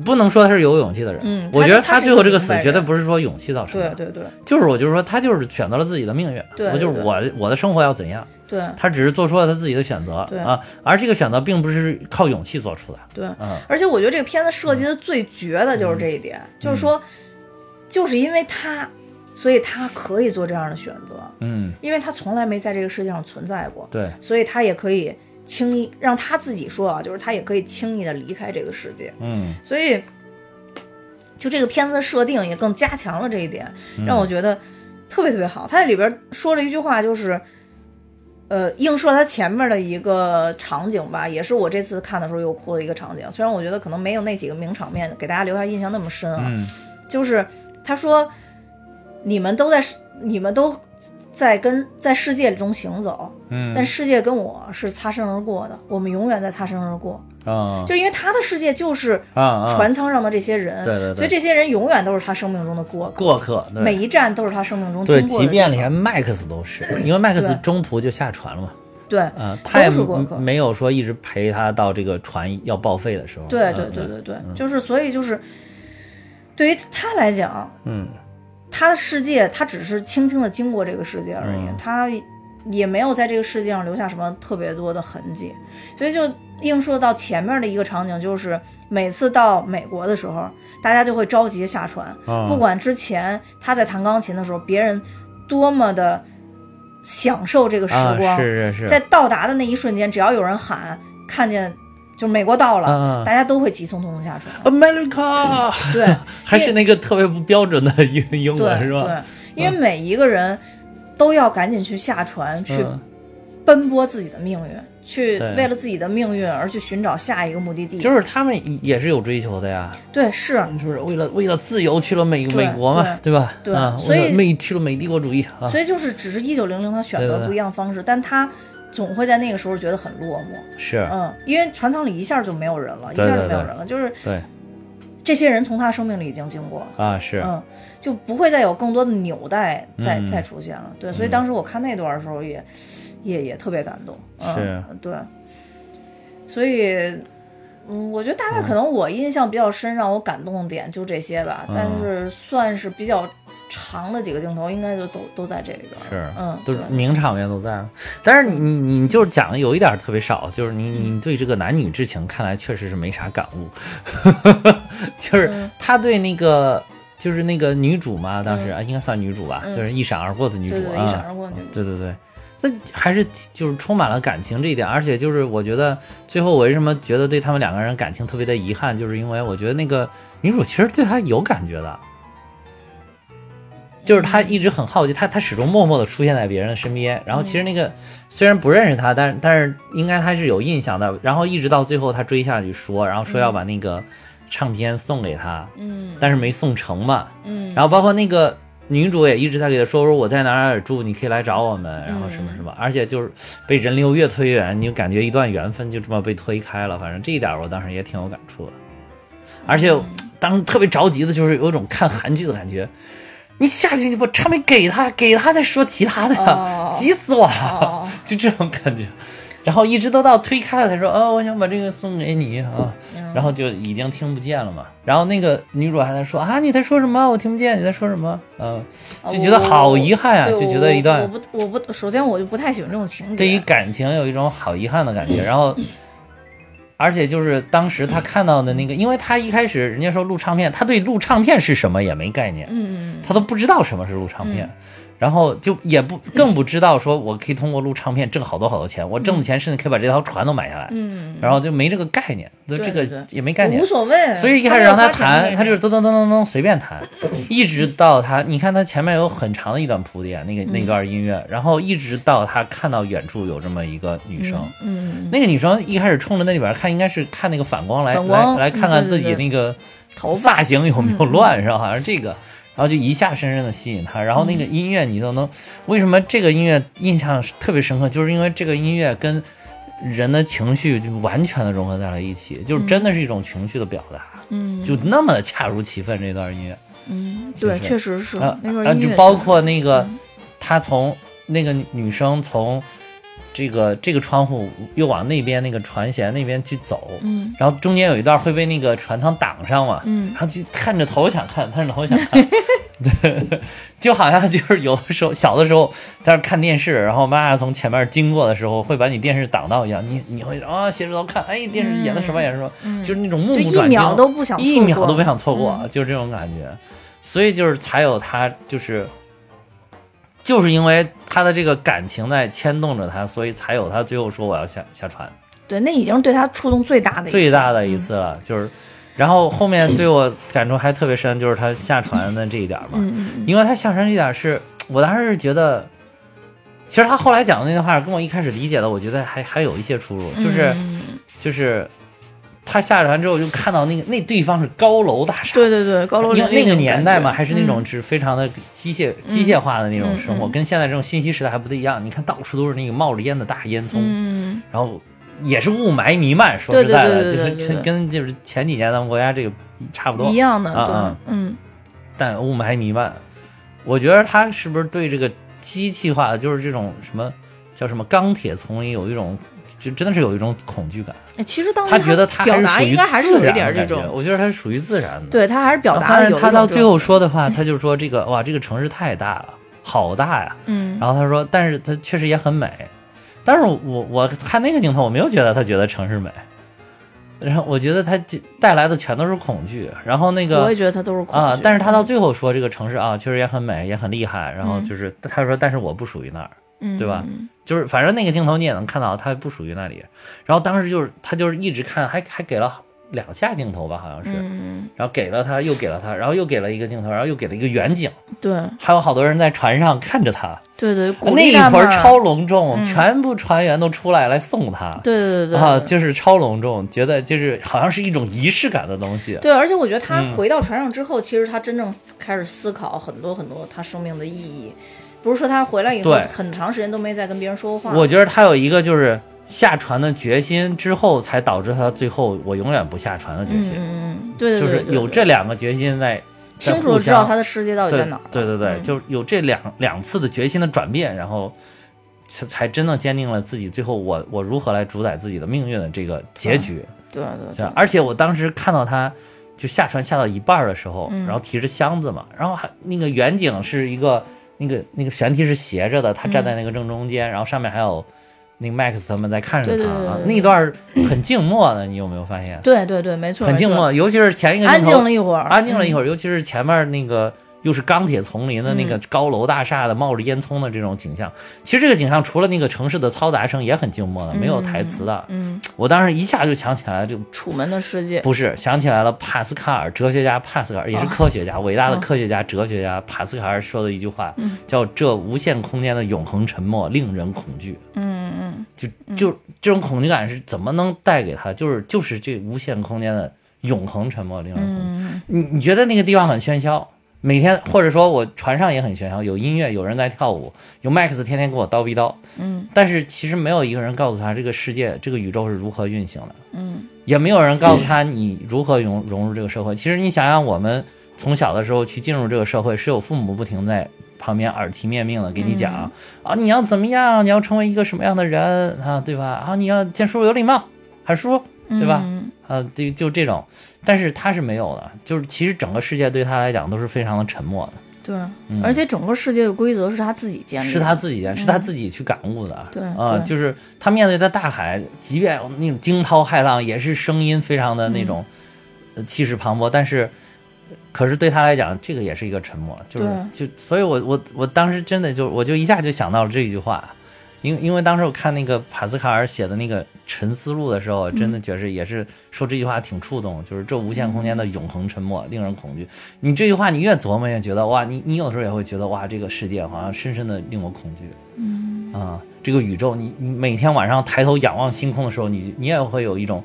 [SPEAKER 2] 不能说他是有勇气的人，
[SPEAKER 1] 嗯，
[SPEAKER 2] 我觉得
[SPEAKER 1] 他
[SPEAKER 2] 最后这个死绝对不是说勇气造成
[SPEAKER 1] 的，对对对，
[SPEAKER 2] 就是我就是说他就是选择了自己的命运，
[SPEAKER 1] 对，
[SPEAKER 2] 我就是我我的生活要怎样，
[SPEAKER 1] 对，
[SPEAKER 2] 他只是做出了他自己的选择，
[SPEAKER 1] 对。
[SPEAKER 2] 啊，而这个选择并不是靠勇气做出的，
[SPEAKER 1] 对，
[SPEAKER 2] 嗯，
[SPEAKER 1] 而且我觉得这个片子设计的最绝的就是这一点，就是说，就是因为他，所以他可以做这样的选择，
[SPEAKER 2] 嗯，
[SPEAKER 1] 因为他从来没在这个世界上存在过，
[SPEAKER 2] 对，
[SPEAKER 1] 所以他也可以轻易让他自己说啊，就是他也可以轻易的离开这个世界，
[SPEAKER 2] 嗯，
[SPEAKER 1] 所以。就这个片子的设定也更加强了这一点，让我觉得特别特别好。他在里边说了一句话，就是，呃，映射他前面的一个场景吧，也是我这次看的时候又哭的一个场景。虽然我觉得可能没有那几个名场面给大家留下印象那么深啊，就是他说，你们都在，你们都。在跟在世界中行走，
[SPEAKER 2] 嗯，
[SPEAKER 1] 但世界跟我是擦身而过的，我们永远在擦身而过
[SPEAKER 2] 啊！
[SPEAKER 1] 就因为他的世界就是
[SPEAKER 2] 啊
[SPEAKER 1] 船舱上的这些人，
[SPEAKER 2] 对对对，
[SPEAKER 1] 所以这些人永远都是他生命中的过
[SPEAKER 2] 过客，
[SPEAKER 1] 每一站都是他生命中
[SPEAKER 2] 对，
[SPEAKER 1] 即
[SPEAKER 2] 便连麦克斯都是，因为麦克斯中途就下船了嘛，
[SPEAKER 1] 对，
[SPEAKER 2] 啊，他也
[SPEAKER 1] 都是过客
[SPEAKER 2] 没有说一直陪他到这个船要报废的时候。
[SPEAKER 1] 对
[SPEAKER 2] 嗯
[SPEAKER 1] 对对对对，就是所以就是对于他来讲，
[SPEAKER 2] 嗯
[SPEAKER 1] 他的世界，他只是轻轻的经过这个世界而已，
[SPEAKER 2] 嗯。
[SPEAKER 1] 他也没有在这个世界上留下什么特别多的痕迹，所以就映射到前面的一个场景，就是每次到美国的时候，大家就会着急下船，
[SPEAKER 2] 啊。
[SPEAKER 1] 不管之前他在弹钢琴的时候，别人多么的享受这个时
[SPEAKER 2] 啊，
[SPEAKER 1] 光，
[SPEAKER 2] 是是是，
[SPEAKER 1] 在到达的那一瞬间，只要有人喊看见就美国到了，大家都会急匆匆的下船。
[SPEAKER 2] America，
[SPEAKER 1] 对，
[SPEAKER 2] 还是那个特别不标准的英英文是吧？
[SPEAKER 1] 对，因为每一个人都要赶紧去下船，去
[SPEAKER 2] 嗯。
[SPEAKER 1] 奔波自己的命运，去为了自己的命运而去寻找下一个目的地。
[SPEAKER 2] 就是他们也是有追求的呀，
[SPEAKER 1] 对，是，
[SPEAKER 2] 就是为了为了自由去了美美国嘛，对吧？
[SPEAKER 1] 对
[SPEAKER 2] 啊，
[SPEAKER 1] 所以
[SPEAKER 2] 美去了美帝国主义啊，
[SPEAKER 1] 所以就是只是一九零零他选择不一样方式，但他总会在那个时候觉得很落寞。
[SPEAKER 2] 是，
[SPEAKER 1] 嗯，因为船舱里一下就没有人了，一
[SPEAKER 2] 对
[SPEAKER 1] 下就没有人了，就是
[SPEAKER 2] 对
[SPEAKER 1] 这些人从他生命里已经经过了。
[SPEAKER 2] 啊是，
[SPEAKER 1] 嗯，就不会再有更多的纽带再、
[SPEAKER 2] 嗯
[SPEAKER 1] 再出现了。对，所以当时我看那段的时候也，也也特别感动。嗯、
[SPEAKER 2] 是，
[SPEAKER 1] 对，所以。嗯，我觉得大概可能我印象比较深，让我感动的点就这些吧。
[SPEAKER 2] 嗯
[SPEAKER 1] 但是算是比较长的几个镜头，应该就都都在这里边儿。
[SPEAKER 2] 是，
[SPEAKER 1] 嗯，
[SPEAKER 2] 都是名场面都在。但是你你你就是讲的有一点特别少，就是你你对这个男女之情看来确实是没啥感悟，就是
[SPEAKER 1] 嗯
[SPEAKER 2] 他对那个就是那个女主嘛，当时啊应该算女主吧，
[SPEAKER 1] 嗯
[SPEAKER 2] 就是一闪而过的女主
[SPEAKER 1] 一闪
[SPEAKER 2] 啊，
[SPEAKER 1] 而过女主。
[SPEAKER 2] 对对对。这还是就是充满了感情这一点，而且就是我觉得最后我为什么觉得对他们两个人感情特别的遗憾，就是因为我觉得那个女主其实对他有感觉的，就是他一直很好奇，他他始终默默的出现在别人的身边，然后其实那个虽然不认识他，但是但是应该他是有印象的，然后一直到最后他追下去说，然后说要把那个唱片送给他，
[SPEAKER 1] 嗯。
[SPEAKER 2] 但是没送成嘛，
[SPEAKER 1] 嗯，
[SPEAKER 2] 然后包括那个女主也一直在给他说说我在哪儿哪住，你可以来找我们，然后什么什么，而且就是被人流越推越远，你就感觉一段缘分就这么被推开了。反正这一点我当时也挺有感触的，而且当时特别着急的就是有一种看韩剧的感觉。你下去你把唱片给他，给他再说其他的呀，
[SPEAKER 1] 哦
[SPEAKER 2] 急死我了，
[SPEAKER 1] 哦
[SPEAKER 2] 就这种感觉。然后一直都到推开了才说，哦，我想把这个送给你啊，
[SPEAKER 1] 嗯
[SPEAKER 2] 然后就已经听不见了嘛。然后那个女主还在说啊，你在说什么？我听不见你在说什么？嗯、就觉得好遗憾呀、
[SPEAKER 1] 对
[SPEAKER 2] 就觉得一段
[SPEAKER 1] 我不我不，首先我就不太喜欢这种情节。
[SPEAKER 2] 对于感情有一种好遗憾的感觉。然后，而且就是当时他看到的那个，因为他一开始人家说录唱片，他对录唱片是什么也没概念，
[SPEAKER 1] 嗯，
[SPEAKER 2] 他都不知道什么是录唱片。然后就也不更不知道说我可以通过录唱片挣好多好多钱，我挣的钱甚至可以把这条船都买下来，
[SPEAKER 1] 嗯，
[SPEAKER 2] 然后就没这个概念，就这个也没概念。
[SPEAKER 1] 无，所谓。
[SPEAKER 2] 所以一开始让他弹，他就是噔噔噔噔噔随便弹，一直到他，你看他前面有很长的一段铺垫，那个那段音乐，然后一直到他看到远处有这么一个女生，
[SPEAKER 1] 嗯，
[SPEAKER 2] 那个女生一开始冲着那里边看，应该是看那个反光来来来看看自己那个
[SPEAKER 1] 头发。
[SPEAKER 2] 发型有没有乱，是吧？好像这个。然后就一下深深的吸引他，然后那个音乐你都能，为什么这个音乐印象特别深刻？就是因为这个音乐跟人的情绪就完全的融合在了一起，就是真的是一种情绪的表达，
[SPEAKER 1] 嗯，
[SPEAKER 2] 就那么的恰如其分。这段音乐，
[SPEAKER 1] 嗯，对，确实是
[SPEAKER 2] 啊
[SPEAKER 1] 那段
[SPEAKER 2] 啊，
[SPEAKER 1] 音乐是
[SPEAKER 2] 就包括那个
[SPEAKER 1] 嗯
[SPEAKER 2] 他从那个女生从这个这个窗户又往那边那个船舷那边去走，
[SPEAKER 1] 嗯。
[SPEAKER 2] 然后中间有一段会被那个船舱挡上嘛，
[SPEAKER 1] 嗯。
[SPEAKER 2] 然后就探着头想看，探着头想看，对，就好像就是有的时候小的时候在那看电视，然后妈妈从前面经过的时候会把你电视挡到一样，你你会啊斜着头看，哎，电视演的什么演什么，
[SPEAKER 1] 嗯。
[SPEAKER 2] 就是那种目不转睛，一
[SPEAKER 1] 秒都不想错过。
[SPEAKER 2] 一秒都不想错过，
[SPEAKER 1] 嗯。
[SPEAKER 2] 就是这种感觉，所以就是才有他就是。就是因为他的这个感情在牵动着他，所以才有他最后说我要下下船。
[SPEAKER 1] 对，那已经对他触动最大的一次
[SPEAKER 2] 最大的一次了，就是，然后后面对我感触还特别深，就是他下船的这一点嘛，
[SPEAKER 1] 嗯
[SPEAKER 2] 因为他下船这一点是我当时是觉得，其实他后来讲的那句话跟我一开始理解的，我觉得还还有一些出入，就是、
[SPEAKER 1] 嗯
[SPEAKER 2] 就是他下船之后就看到那个那对方是高楼大厦，
[SPEAKER 1] 对对对，高楼
[SPEAKER 2] 因为那个年代嘛，还是那种
[SPEAKER 1] 嗯。
[SPEAKER 2] 是非常的机械、机械化的那种生活，
[SPEAKER 1] 嗯嗯
[SPEAKER 2] 跟现在这种信息时代还不太一样。你看到处都是那个冒着烟的大烟囱，
[SPEAKER 1] 嗯。
[SPEAKER 2] 然后也是雾霾弥漫。说实在的，就是跟跟就是前几年咱们国家这个差不多。
[SPEAKER 1] 一，样的，
[SPEAKER 2] 啊，
[SPEAKER 1] 嗯。
[SPEAKER 2] 但雾霾弥漫。我觉得他是不是对这个机器化的，就是这种什么叫什么钢铁丛林，有一种就真的是有一种恐惧感。
[SPEAKER 1] 哎，其实当时
[SPEAKER 2] 他觉得他
[SPEAKER 1] 表达应该还是有一点这
[SPEAKER 2] 种，我觉得他是属于自然的。
[SPEAKER 1] 对他还是表达
[SPEAKER 2] 的有。他到最后说的话，他就说这个哇，这个城市太大了，好大呀。
[SPEAKER 1] 嗯。
[SPEAKER 2] 然后他说，但是他确实也很美。但是我我看那个镜头，我没有觉得他觉得城市美。然后我觉得他带来的全都是恐惧。然后那个
[SPEAKER 1] 我也觉得他都是恐惧
[SPEAKER 2] 啊。但是他到最后说这个城市啊，确实也很美，也很厉害。然后就是他说，但是我不属于那儿，对吧？就是反正那个镜头你也能看到，他不属于那里。然后当时就是他就是一直看，还还给了两下镜头吧，好像是。然后给了他，又给了他，然后又给了一个镜头，然后又给了一个远景。
[SPEAKER 1] 对。
[SPEAKER 2] 还有好多人在船上看着他。
[SPEAKER 1] 对对。
[SPEAKER 2] 那一会儿超隆重，全部船员都出来来送他。
[SPEAKER 1] 对对对。
[SPEAKER 2] 啊，就是超隆重，觉得就是好像是一种仪式感的东西。
[SPEAKER 1] 对，而且我觉得他回到船上之后，其实他真正开始思考很多很多他生命的意义。不是说他回来以后很长时间都没再跟别人说话。
[SPEAKER 2] 我觉得他有一个就是下船的决心之后，才导致他最后我永远不下船的决心。
[SPEAKER 1] 嗯嗯，对
[SPEAKER 2] 对，就是有这两个决心在，
[SPEAKER 1] 清楚的知道他的世界到底在哪儿。
[SPEAKER 2] 对对对，就是有这两两次的决心的转变，然后才才真的坚定了自己最后我我如何来主宰自己的命运的这个结局。
[SPEAKER 1] 对对。
[SPEAKER 2] 而且我当时看到他就下船下到一半的时候，然后提着箱子嘛，然后还那个远景是一个。那个那个舷梯是斜着的，他站在那个正中间，然后上面还有那个 Max 他们在看着他啊，那段很静默的，你有没有发现？
[SPEAKER 1] 对对对，没错，
[SPEAKER 2] 很静默，尤其是前一个
[SPEAKER 1] 安静了一会儿，
[SPEAKER 2] 安静了一会儿，尤其是前面那个。又是钢铁丛林的那个高楼大厦的冒着烟囱的这种景象，其实这个景象除了那个城市的嘈杂声也很静默的，没有台词的。
[SPEAKER 1] 嗯，
[SPEAKER 2] 我当时一下就想起来，就《
[SPEAKER 1] 楚门的世界》
[SPEAKER 2] 不是想起来了，帕斯卡尔哲学家帕斯卡尔也是科学家，伟大的科学家哲学家帕斯卡尔说的一句话，叫“这无限空间的永恒沉默令人恐惧”。
[SPEAKER 1] 嗯嗯，
[SPEAKER 2] 就就这种恐惧感是怎么能带给他？就是就是这无限空间的永恒沉默令人恐惧。你你觉得那个地方很喧嚣？每天或者说我船上也很喧嚣，有音乐，有人在跳舞，有 Max 天天给我叨逼叨，
[SPEAKER 1] 嗯，
[SPEAKER 2] 但是其实没有一个人告诉他这个世界、这个宇宙是如何运行的，
[SPEAKER 1] 嗯，
[SPEAKER 2] 也没有人告诉他你如何融融入这个社会。其实你想想，我们从小的时候去进入这个社会，是有父母不停在旁边耳提面命的给你讲啊，你要怎么样，你要成为一个什么样的人啊，对吧？啊，你要见叔叔有礼貌，喊叔，对吧？啊，就就这种。但是他是没有的，就是其实整个世界对他来讲都是非常的沉默的。
[SPEAKER 1] 对，而且整个世界的规则是他自己建立，
[SPEAKER 2] 是他自己建，是他自己去感悟的。
[SPEAKER 1] 对
[SPEAKER 2] 啊，就是他面对的大海，即便那种惊涛骇浪，也是声音非常的那种气势磅礴。但是，可是对他来讲，这个也是一个沉默。就是就，所以我我我当时真的就我就一下就想到了这一句话。因因为当时我看那个帕斯卡尔写的那个《沉思录》的时候，真的觉得也是说这句话挺触动，就是这无限空间的永恒沉默令人恐惧。你这句话你越琢磨越觉得哇，你你有时候也会觉得哇，这个世界好像深深的令我恐惧。
[SPEAKER 1] 嗯
[SPEAKER 2] 啊，这个宇宙，你你每天晚上抬头仰望星空的时候，你你也会有一种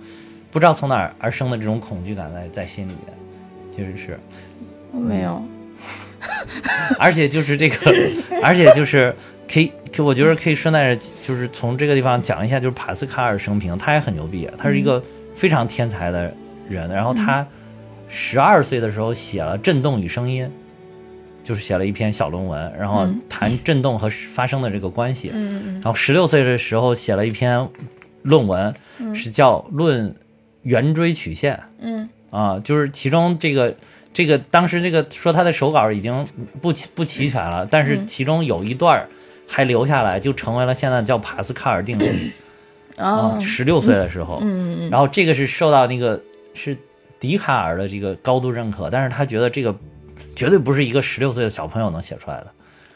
[SPEAKER 2] 不知道从哪儿而生的这种恐惧感在在心里面，确实是。
[SPEAKER 1] 没有。
[SPEAKER 2] 而且就是这个，而且就是可以，可我觉得可以顺带着，就是从这个地方讲一下，就是帕斯卡尔生平，他也很牛逼，他是一个非常天才的人。然后他十二岁的时候写了《震动与声音》，就是写了一篇小论文，然后谈震动和发生的这个关系。
[SPEAKER 1] 嗯
[SPEAKER 2] 然后十六岁的时候写了一篇论文，是叫《论圆锥曲线》。
[SPEAKER 1] 嗯。
[SPEAKER 2] 啊，就是其中这个。这个当时这个说他的手稿已经不齐不齐全了，但是其中有一段还留下来，就成为了现在叫帕斯卡尔定律。
[SPEAKER 1] 啊，
[SPEAKER 2] 十六岁的时候，
[SPEAKER 1] 嗯嗯
[SPEAKER 2] 然后这个是受到那个是笛卡尔的这个高度认可，但是他觉得这个绝对不是一个十六岁的小朋友能写出来的。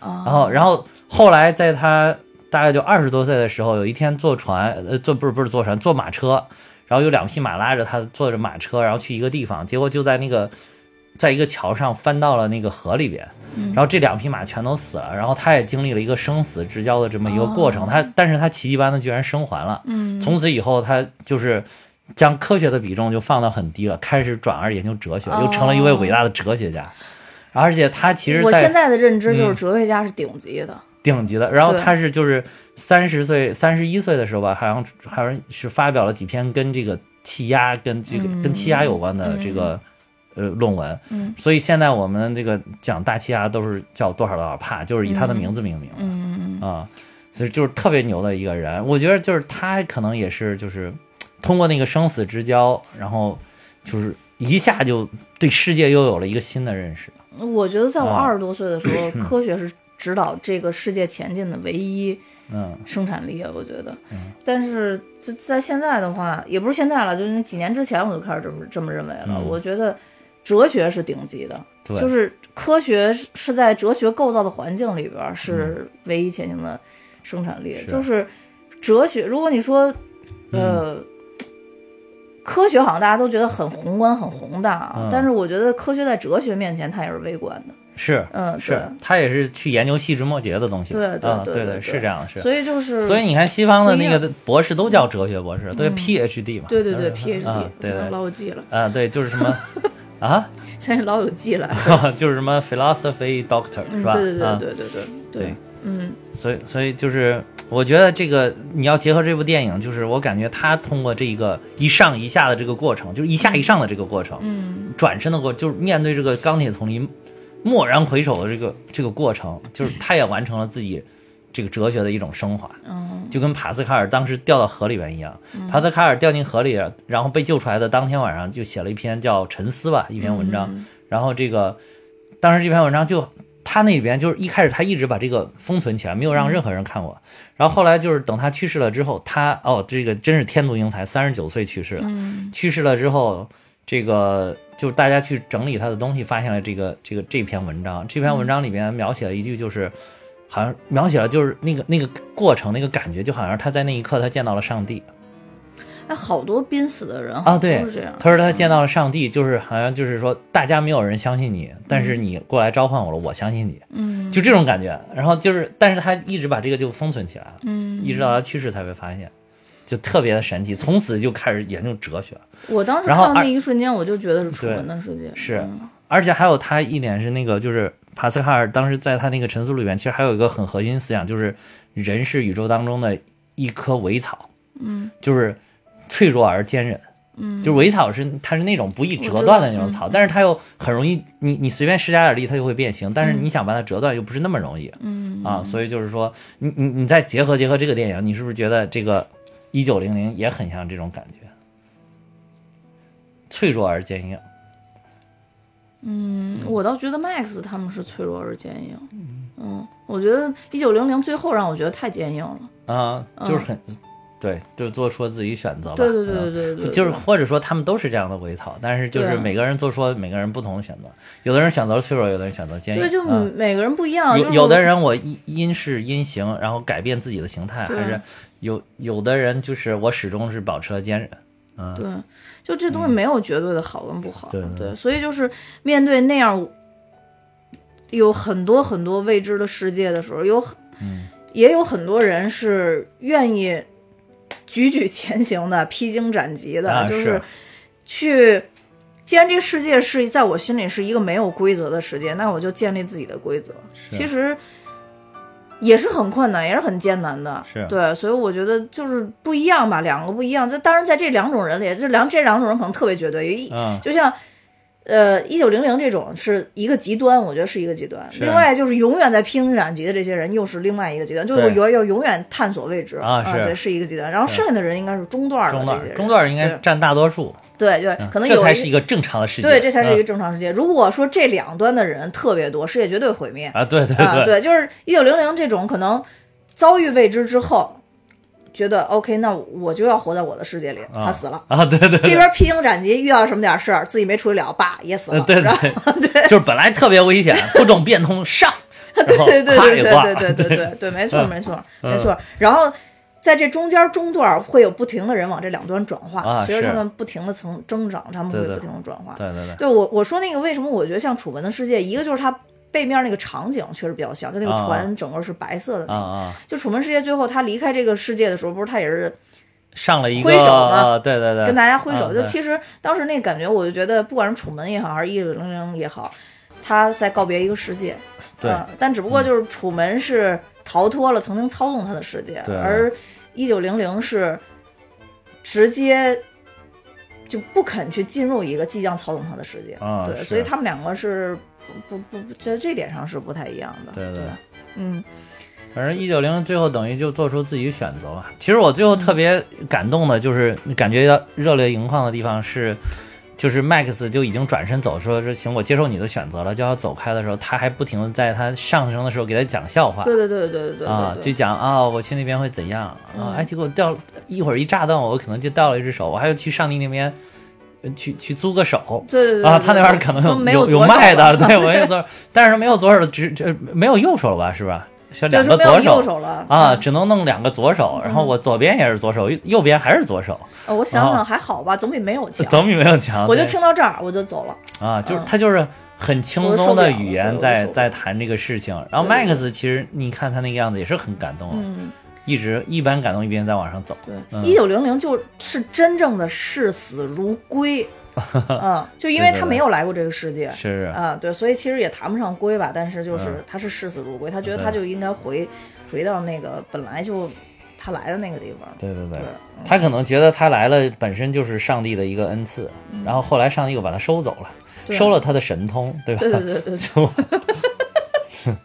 [SPEAKER 2] 然后，然后后来在他大概就二十多岁的时候，有一天坐船，呃，坐不是不是坐船，坐马车，然后有两匹马拉着他坐着马车，然后去一个地方，结果就在那个。在一个桥上翻到了那个河里边，然后这两匹马全都死了，然后他也经历了一个生死之交的这么一个过程，他但是他奇迹般的居然生还了，从此以后他就是将科学的比重就放到很低了，开始转而研究哲学，又成了一位伟大的哲学家，而且他其实
[SPEAKER 1] 我现在的认知就是哲学家是顶级的，
[SPEAKER 2] 顶级的，然后他是就是三十岁三十一岁的时候吧，好像好像是发表了几篇跟这个气压跟这个跟气压有关的这个。呃，论文，
[SPEAKER 1] 嗯，
[SPEAKER 2] 所以现在我们这个讲大气压都是叫多少多少帕，就是以他的名字命名，
[SPEAKER 1] 嗯
[SPEAKER 2] 啊，所以就是特别牛的一个人。我觉得就是他可能也是就是通过那个生死之交，然后就是一下就对世界又有了一个新的认识。
[SPEAKER 1] 我觉得在我二十多岁的时候，科学是指导这个世界前进的唯一
[SPEAKER 2] 嗯
[SPEAKER 1] 生产力。我觉得，但是在在现在的话，也不是现在了，就是那几年之前我就开始这么这么认为了。我觉得哲学是顶级的，就是科学是在哲学构造的环境里边是唯一前进的生产力。就是哲学，如果你说，呃。科学好像大家都觉得很宏观、很宏大啊，但是我觉得科学在哲学面前它也是微观的。
[SPEAKER 2] 是，
[SPEAKER 1] 嗯，
[SPEAKER 2] 是，他也是去研究细枝末节的东西。
[SPEAKER 1] 对
[SPEAKER 2] 对
[SPEAKER 1] 对对，
[SPEAKER 2] 是这样，是。
[SPEAKER 1] 所以就是，
[SPEAKER 2] 所以你看西方的那个博士都叫哲学博士，对
[SPEAKER 1] PhD
[SPEAKER 2] 嘛。
[SPEAKER 1] 对对对，PhD，
[SPEAKER 2] 对对，
[SPEAKER 1] 老友记了。
[SPEAKER 2] 啊，对，就是什么啊？
[SPEAKER 1] 现在老友记了，
[SPEAKER 2] 就是什么 philosophy doctor 是吧？
[SPEAKER 1] 对对对对对对
[SPEAKER 2] 对。
[SPEAKER 1] 嗯，
[SPEAKER 2] 所以所以就是，我觉得这个你要结合这部电影，就是我感觉他通过这一个一上一下的这个过程，就是一下一上的这个过程，
[SPEAKER 1] 嗯，
[SPEAKER 2] 转身的过，就是面对这个钢铁丛林，蓦然回首的这个这个过程，就是他也完成了自己这个哲学的一种升华，
[SPEAKER 1] 嗯，
[SPEAKER 2] 就跟帕斯卡尔当时掉到河里边一样，帕斯卡尔掉进河里，然后被救出来的当天晚上就写了一篇叫《沉思》吧，一篇文章，然后这个当时这篇文章就。他那边就是一开始他一直把这个封存起来，没有让任何人看过。然后后来就是等他去世了之后，他哦，这个真是天妒英才，三十九岁去世了。去世了之后，这个就大家去整理他的东西，发现了这个这个这篇文章。这篇文章里边描写了一句，就是好像描写了就是那个那个过程，那个感觉，就好像他在那一刻他见到了上帝。
[SPEAKER 1] 哎，好多濒死的人
[SPEAKER 2] 啊，对，
[SPEAKER 1] 是这样。
[SPEAKER 2] 他说他见到了上帝，就是好像就是说，大家没有人相信你，但是你过来召唤我了，我相信你，
[SPEAKER 1] 嗯，
[SPEAKER 2] 就这种感觉。然后就是，但是他一直把这个就封存起来了，
[SPEAKER 1] 嗯，
[SPEAKER 2] 一直到他去世才被发现，就特别的神奇。从此就开始研究哲学。
[SPEAKER 1] 我当时看到那一瞬间，我就觉得是楚门的世界。
[SPEAKER 2] 是，而且还有他一点是那个，就是帕斯卡尔当时在他那个沉思录里面，其实还有一个很核心思想，就是人是宇宙当中的一棵苇草，
[SPEAKER 1] 嗯，
[SPEAKER 2] 就是。脆弱而坚韧，
[SPEAKER 1] 嗯，
[SPEAKER 2] 就是苇草是它是那种不易折断的那种草，但是它又很容易，你你随便施加点力，它就会变形。但是你想把它折断，又不是那么容易，
[SPEAKER 1] 嗯
[SPEAKER 2] 啊，所以就是说，你你你再结合结合这个电影，你是不是觉得这个一九零零也很像这种感觉？脆弱而坚硬。
[SPEAKER 1] 嗯，我倒觉得 Max 他们是脆弱而坚硬。嗯，我觉得一九零零最后让我觉得太坚硬了。
[SPEAKER 2] 啊，就是很。对，就做出了自己选择吧。
[SPEAKER 1] 对对对对对，
[SPEAKER 2] 就是或者说他们都是这样的微草，但是就是每个人做出每个人不同的选择，有的人选择脆弱，有的人选择坚硬。
[SPEAKER 1] 对，就每个人不一样。
[SPEAKER 2] 有有的人我因因势因形，然后改变自己的形态，还是有有的人就是我始终是保持了坚韧。嗯，
[SPEAKER 1] 对，就这东西没有绝对的好跟不好。
[SPEAKER 2] 对
[SPEAKER 1] 对，所以就是面对那样有很多很多未知的世界的时候，有也有很多人是愿意。举举前行的，披荆斩棘的，就是去。既然这个世界是在我心里是一个没有规则的世界，那我就建立自己的规则。其实也是很困难，也是很艰难的。
[SPEAKER 2] 是
[SPEAKER 1] 对，所以我觉得就是不一样吧，两个不一样。这当然在这两种人里，这两这两种人可能特别绝对。
[SPEAKER 2] 嗯，
[SPEAKER 1] 就像。呃，一九零零这种是一个极端，我觉得是一个极端。另外就是永远在披荆斩棘的这些人，又是另外一个极端，就是有要永远探索未知
[SPEAKER 2] 啊，
[SPEAKER 1] 对，是一个极端。然后剩下的人应该是中段
[SPEAKER 2] 的
[SPEAKER 1] 这些
[SPEAKER 2] 中段应该占大多数。
[SPEAKER 1] 对对，可能这
[SPEAKER 2] 才是一个正常的世界。
[SPEAKER 1] 对，这才是一个正常世界。如果说这两端的人特别多，世界绝对毁灭
[SPEAKER 2] 啊！对对
[SPEAKER 1] 对，对，就是一九零零这种可能遭遇未知之后。觉得 OK，那我就要活在我的世界里。他死了
[SPEAKER 2] 啊，对对，这
[SPEAKER 1] 边披荆斩棘，遇到什么点事儿，自己没处理了，爸也死了。
[SPEAKER 2] 对
[SPEAKER 1] 对
[SPEAKER 2] 对，就是本来特别危险，不懂变通上，
[SPEAKER 1] 对对对对对对对对对对，没错没错没错。然后在这中间中段会有不停的人往这两端转化，随着他们不停的增增长，他们会不停的转化。
[SPEAKER 2] 对对对，
[SPEAKER 1] 对我我说那个为什么我觉得像《楚门的世界》，一个就是它。背面那个场景确实比较像，它那个船整个是白色的。
[SPEAKER 2] 啊啊！
[SPEAKER 1] 就《楚门世界》最后他离开这个世界的时候，不是他也是
[SPEAKER 2] 上了一
[SPEAKER 1] 个挥手吗？
[SPEAKER 2] 对对对，
[SPEAKER 1] 跟大家挥手。就其实当时那感觉，我就觉得，不管是楚门也好，还是一九零零也好，他在告别一个世界。
[SPEAKER 2] 对。
[SPEAKER 1] 但只不过就是楚门是逃脱了曾经操纵他的世界，而一九零零是直接就不肯去进入一个即将操纵他的世界。对，所以他们两个是。不不不，在这点上是不太一样的。
[SPEAKER 2] 对对，
[SPEAKER 1] 嗯，
[SPEAKER 2] 反正一九零最后等于就做出自己选择了。其实我最后特别感动的就是感觉到热泪盈眶的地方是。就是 Max 就已经转身走，说说行，我接受你的选择了，就要走开的时候，他还不停的在他上升的时候给他讲笑话。
[SPEAKER 1] 对对对对对对
[SPEAKER 2] 啊，就讲啊，我去那边会怎样啊？哎，结果掉一会儿一炸断，我可能就掉了一只手，我还要去上帝那边去去租个手。
[SPEAKER 1] 对对
[SPEAKER 2] 对啊，他那边可能有有卖的，对我有 左手，但是没有左手，只只没有右手了吧？是吧？两个左
[SPEAKER 1] 手了
[SPEAKER 2] 啊，只能弄两个左手，然后我左边也是左手，右边还是左手。
[SPEAKER 1] 我想想还好吧，总比没有强。
[SPEAKER 2] 总比没有强。
[SPEAKER 1] 我就听到这儿，我就走了。
[SPEAKER 2] 啊，就是他就是很轻松的语言在在谈这个事情。然后 Max 其实你看他那个样子也是很感动，一直一边感动一边在往上走。
[SPEAKER 1] 对，一九零零就是真正的视死如归。嗯，就因为他没有来过这个世界，
[SPEAKER 2] 是
[SPEAKER 1] 啊，对，所以其实也谈不上归吧，但是就是他是视死如归，他觉得他就应该回回到那个本来就他来的那个地方。
[SPEAKER 2] 对对对，他可能觉得他来了本身就是上帝的一个恩赐，然后后来上帝又把他收走了，收了他的神通，
[SPEAKER 1] 对
[SPEAKER 2] 吧？
[SPEAKER 1] 对对对对，就，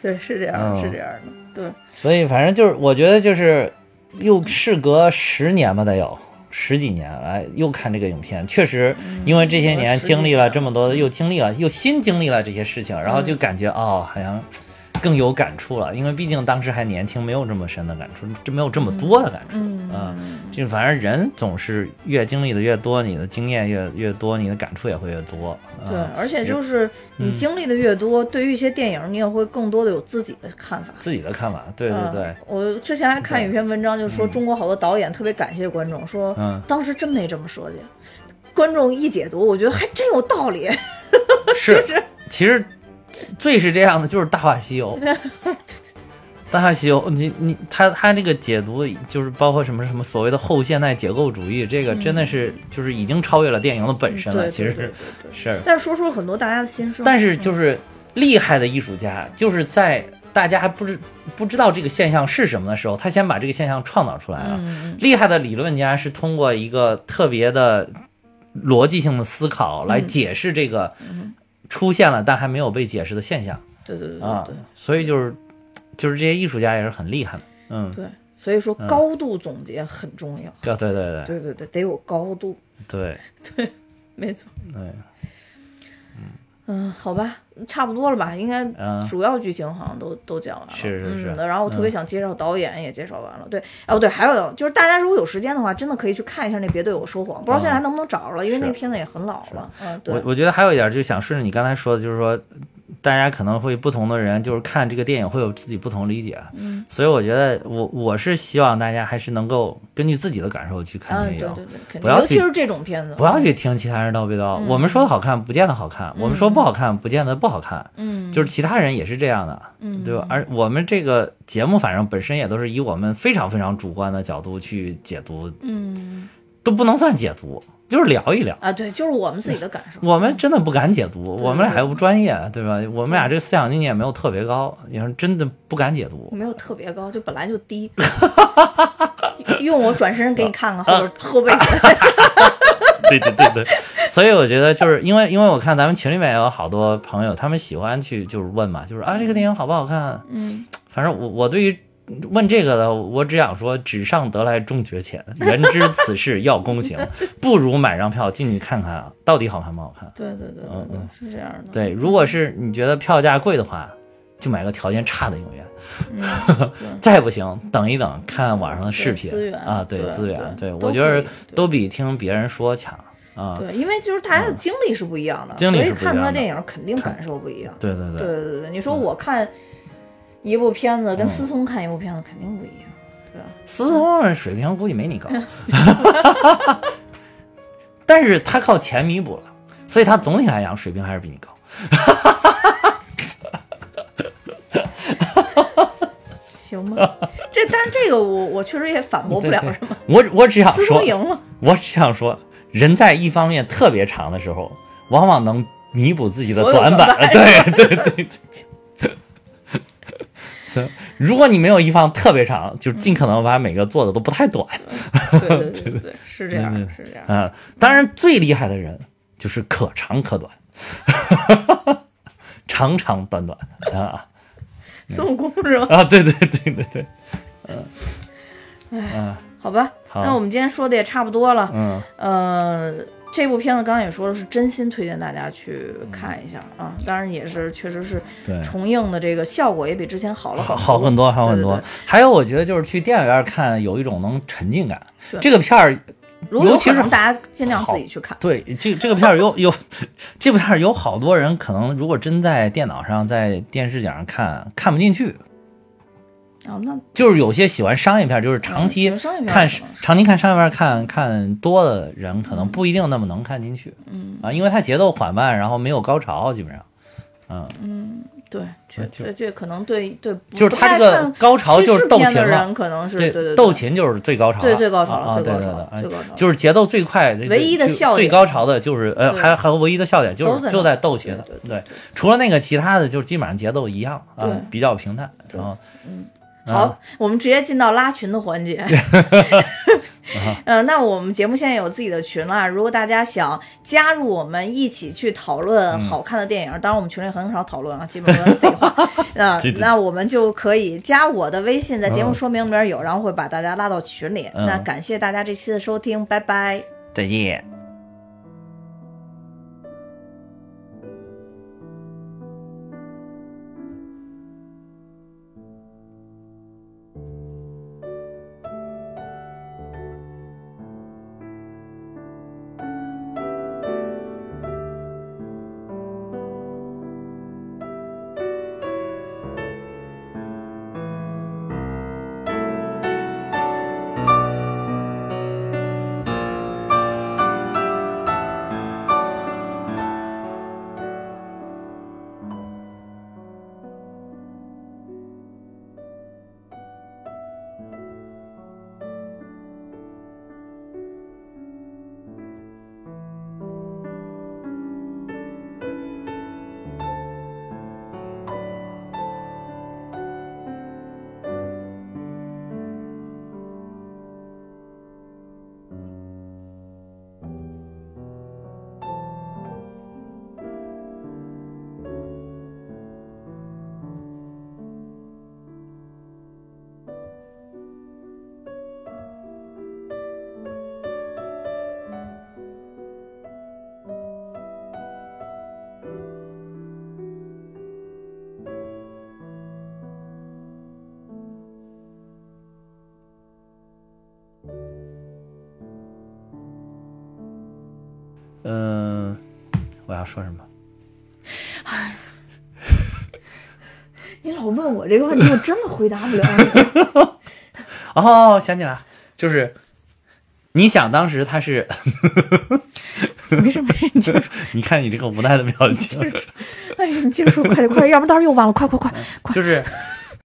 [SPEAKER 1] 对，是这样，是这样的，对。
[SPEAKER 2] 所以反正就是，我觉得就是又事隔十年吧，得有。十几年来又看这个影片，确实因为这些年经历了这么多，又经历了又新经历了这些事情，然后就感觉哦，好像。更有感触了，因为毕竟当时还年轻，没有这么深的感触，这没有这么多的感触啊。就反正人总是越经历的越多，你的经验越越多，你的感触也会越多。
[SPEAKER 1] 对，而且就是你经历的越多，对于一些电影，你也会更多的有自己的看法。
[SPEAKER 2] 自己的看法，对对对。
[SPEAKER 1] 我之前还看一篇文章，就说中国好多导演特别感谢观众，说当时真没这么设计，观众一解读，我觉得还真有道理。
[SPEAKER 2] 是，其实。最是这样的就是《大话西游》，《大话西游》，你你他他这个解读就是包括什么什么所谓的后现代解构主义，这个真的是就是已经超越了电影的本身了。其实是是，
[SPEAKER 1] 但是说出了很多大家的心声。
[SPEAKER 2] 但是就是厉害的艺术家，就是在大家还不知不知道这个现象是什么的时候，他先把这个现象创造出来了。厉害的理论家是通过一个特别的逻辑性的思考来解释这个。出现了但还没有被解释的现象，
[SPEAKER 1] 对对对
[SPEAKER 2] 啊，所以就是，就是这些艺术家也是很厉害的，嗯，
[SPEAKER 1] 对，所以说高度总结很重要，
[SPEAKER 2] 对对对。
[SPEAKER 1] 对对对，得有高度，
[SPEAKER 2] 对。
[SPEAKER 1] 对，没错，
[SPEAKER 2] 对。
[SPEAKER 1] 嗯，好吧，差不多了吧？应该主要剧情好像都都讲完了。
[SPEAKER 2] 是是是。
[SPEAKER 1] 然后我特别想介绍导演，也介绍完了。对，哦对，还有就是大家如果有时间的话，真的可以去看一下那《别对我说谎》，不知道现在还能不能找着了，因为那片子也很老了。嗯，对。
[SPEAKER 2] 我我觉得还有一点，就想顺着你刚才说的，就是说。大家可能会不同的人，就是看这个电影会有自己不同理解，
[SPEAKER 1] 嗯，
[SPEAKER 2] 所以我觉得我我是希望大家还是能够根据自己的感受去看电影，
[SPEAKER 1] 对对对，不要尤其是这种片子，
[SPEAKER 2] 不要去听其他人叨逼叨。我们说的好看，不见得好看；我们说不好看，不见得不好看。
[SPEAKER 1] 嗯，
[SPEAKER 2] 就是其他人也是这样的，
[SPEAKER 1] 嗯，
[SPEAKER 2] 对吧？而我们这个节目，反正本身也都是以我们非常非常主观的角度去解读，
[SPEAKER 1] 嗯，
[SPEAKER 2] 都不能算解读。就是聊一聊
[SPEAKER 1] 啊，对，就是我们自己的感受。
[SPEAKER 2] 我们真的不敢解读，我们俩又不专业，对吧？我们俩这个思想境界也没有特别高，你说真的不敢解读。
[SPEAKER 1] 没有特别高，就本来就低。用我转身给你看看后后背。
[SPEAKER 2] 对对对对，所以我觉得就是因为因为我看咱们群里面也有好多朋友，他们喜欢去就是问嘛，就是啊这个电影好不好看？
[SPEAKER 1] 嗯，
[SPEAKER 2] 反正我我对于。问这个的，我只想说，纸上得来终觉浅，人知此事要躬行，不如买张票进去看看啊，到底好看不好看？
[SPEAKER 1] 对对对，嗯嗯，是这样的。
[SPEAKER 2] 对，如果是你觉得票价贵的话，就买个条件差的影院，再不行等一等，看网上的视频啊，对资源，对我觉得都比听别人说强啊。
[SPEAKER 1] 对，因为就是大家的经历是不一样的，所以看出来电影肯定感受不一样。
[SPEAKER 2] 对对对
[SPEAKER 1] 对对对，你说我看。一部片子跟思聪看一部片子肯定不一样，是吧？
[SPEAKER 2] 思聪水平估计没你高，但是他靠钱弥补了，所以他总体来讲水平还是比你高。
[SPEAKER 1] 行吗？这但是这个我我确实也反驳不了，什么？
[SPEAKER 2] 我我只想说，
[SPEAKER 1] 赢了。
[SPEAKER 2] 我只想说，人在一方面特别长的时候，往往能弥补自己的短板。对对对对。如果你没有一方特别长，就尽可能把每个做的都不太短。
[SPEAKER 1] 对对对对，是这样，是这样。嗯，
[SPEAKER 2] 当然最厉害的人就是可长可短，长长短短啊。
[SPEAKER 1] 孙悟空是吧？
[SPEAKER 2] 啊，对对对对对，嗯，嗯，
[SPEAKER 1] 好吧，那我们今天说的也差不多了。
[SPEAKER 2] 嗯，
[SPEAKER 1] 呃，这部片子刚刚也说了，是真心推荐大家去看一下啊。当然也是，确实是
[SPEAKER 2] 对。
[SPEAKER 1] 重映的这个效果也比之前好了
[SPEAKER 2] 好
[SPEAKER 1] 好
[SPEAKER 2] 好很多，好很多
[SPEAKER 1] 对对对。
[SPEAKER 2] 还有，我觉得就是去电影院看有一种能沉浸感。这个片儿，
[SPEAKER 1] 如果有
[SPEAKER 2] 尤其是
[SPEAKER 1] 大家尽量自己去看。
[SPEAKER 2] 对这这个片儿有有，这部片儿有好多人可能如果真在电脑上、在电视上看，看不进去。
[SPEAKER 1] 哦，那
[SPEAKER 2] 就是有些喜欢商业片，就是长期看长期看商业片看看多的人，可能不一定那么能看进去。
[SPEAKER 1] 嗯。
[SPEAKER 2] 啊，因为它节奏缓慢，然后没有高潮，基本上，嗯，
[SPEAKER 1] 嗯，对，这这这可能对对，
[SPEAKER 2] 就是它这个高潮就是斗琴了
[SPEAKER 1] 人可能是对对对
[SPEAKER 2] 斗琴就是最高潮了，
[SPEAKER 1] 最最高潮
[SPEAKER 2] 啊，
[SPEAKER 1] 了，
[SPEAKER 2] 对对
[SPEAKER 1] 最高潮了，
[SPEAKER 2] 对，哎
[SPEAKER 1] 最高潮。
[SPEAKER 2] 就是节奏最快，
[SPEAKER 1] 唯一的笑点。
[SPEAKER 2] 高潮的就是呃，
[SPEAKER 1] 对。
[SPEAKER 2] 还还有唯一的笑点就是就在斗琴
[SPEAKER 1] 对对，
[SPEAKER 2] 除了那个其他的就基本上节奏一样啊，比较平淡，然后
[SPEAKER 1] 嗯，
[SPEAKER 2] 啊
[SPEAKER 1] 好，我们直接进到拉群的环节。呃，那我们节目现在有自己的群了，如果大家想加入我们一起去讨论好看的电影，当然我们群里很少讨论啊，基本上都是废话。那那我们就可以加我的微信，在节目说明里面有，然后会把大家拉到群里。
[SPEAKER 2] 嗯
[SPEAKER 1] 那感谢大家这期的收听，拜拜。
[SPEAKER 2] 再见。
[SPEAKER 1] 这个问题，我真的回答不了。
[SPEAKER 2] 哦，想起来了，就是你想当时他是，
[SPEAKER 1] 没事没事，
[SPEAKER 2] 你看你这个无奈的表情，
[SPEAKER 1] 哎呀，你接着说，快点快点，要不然到时候又忘了，快快快快！
[SPEAKER 2] 就是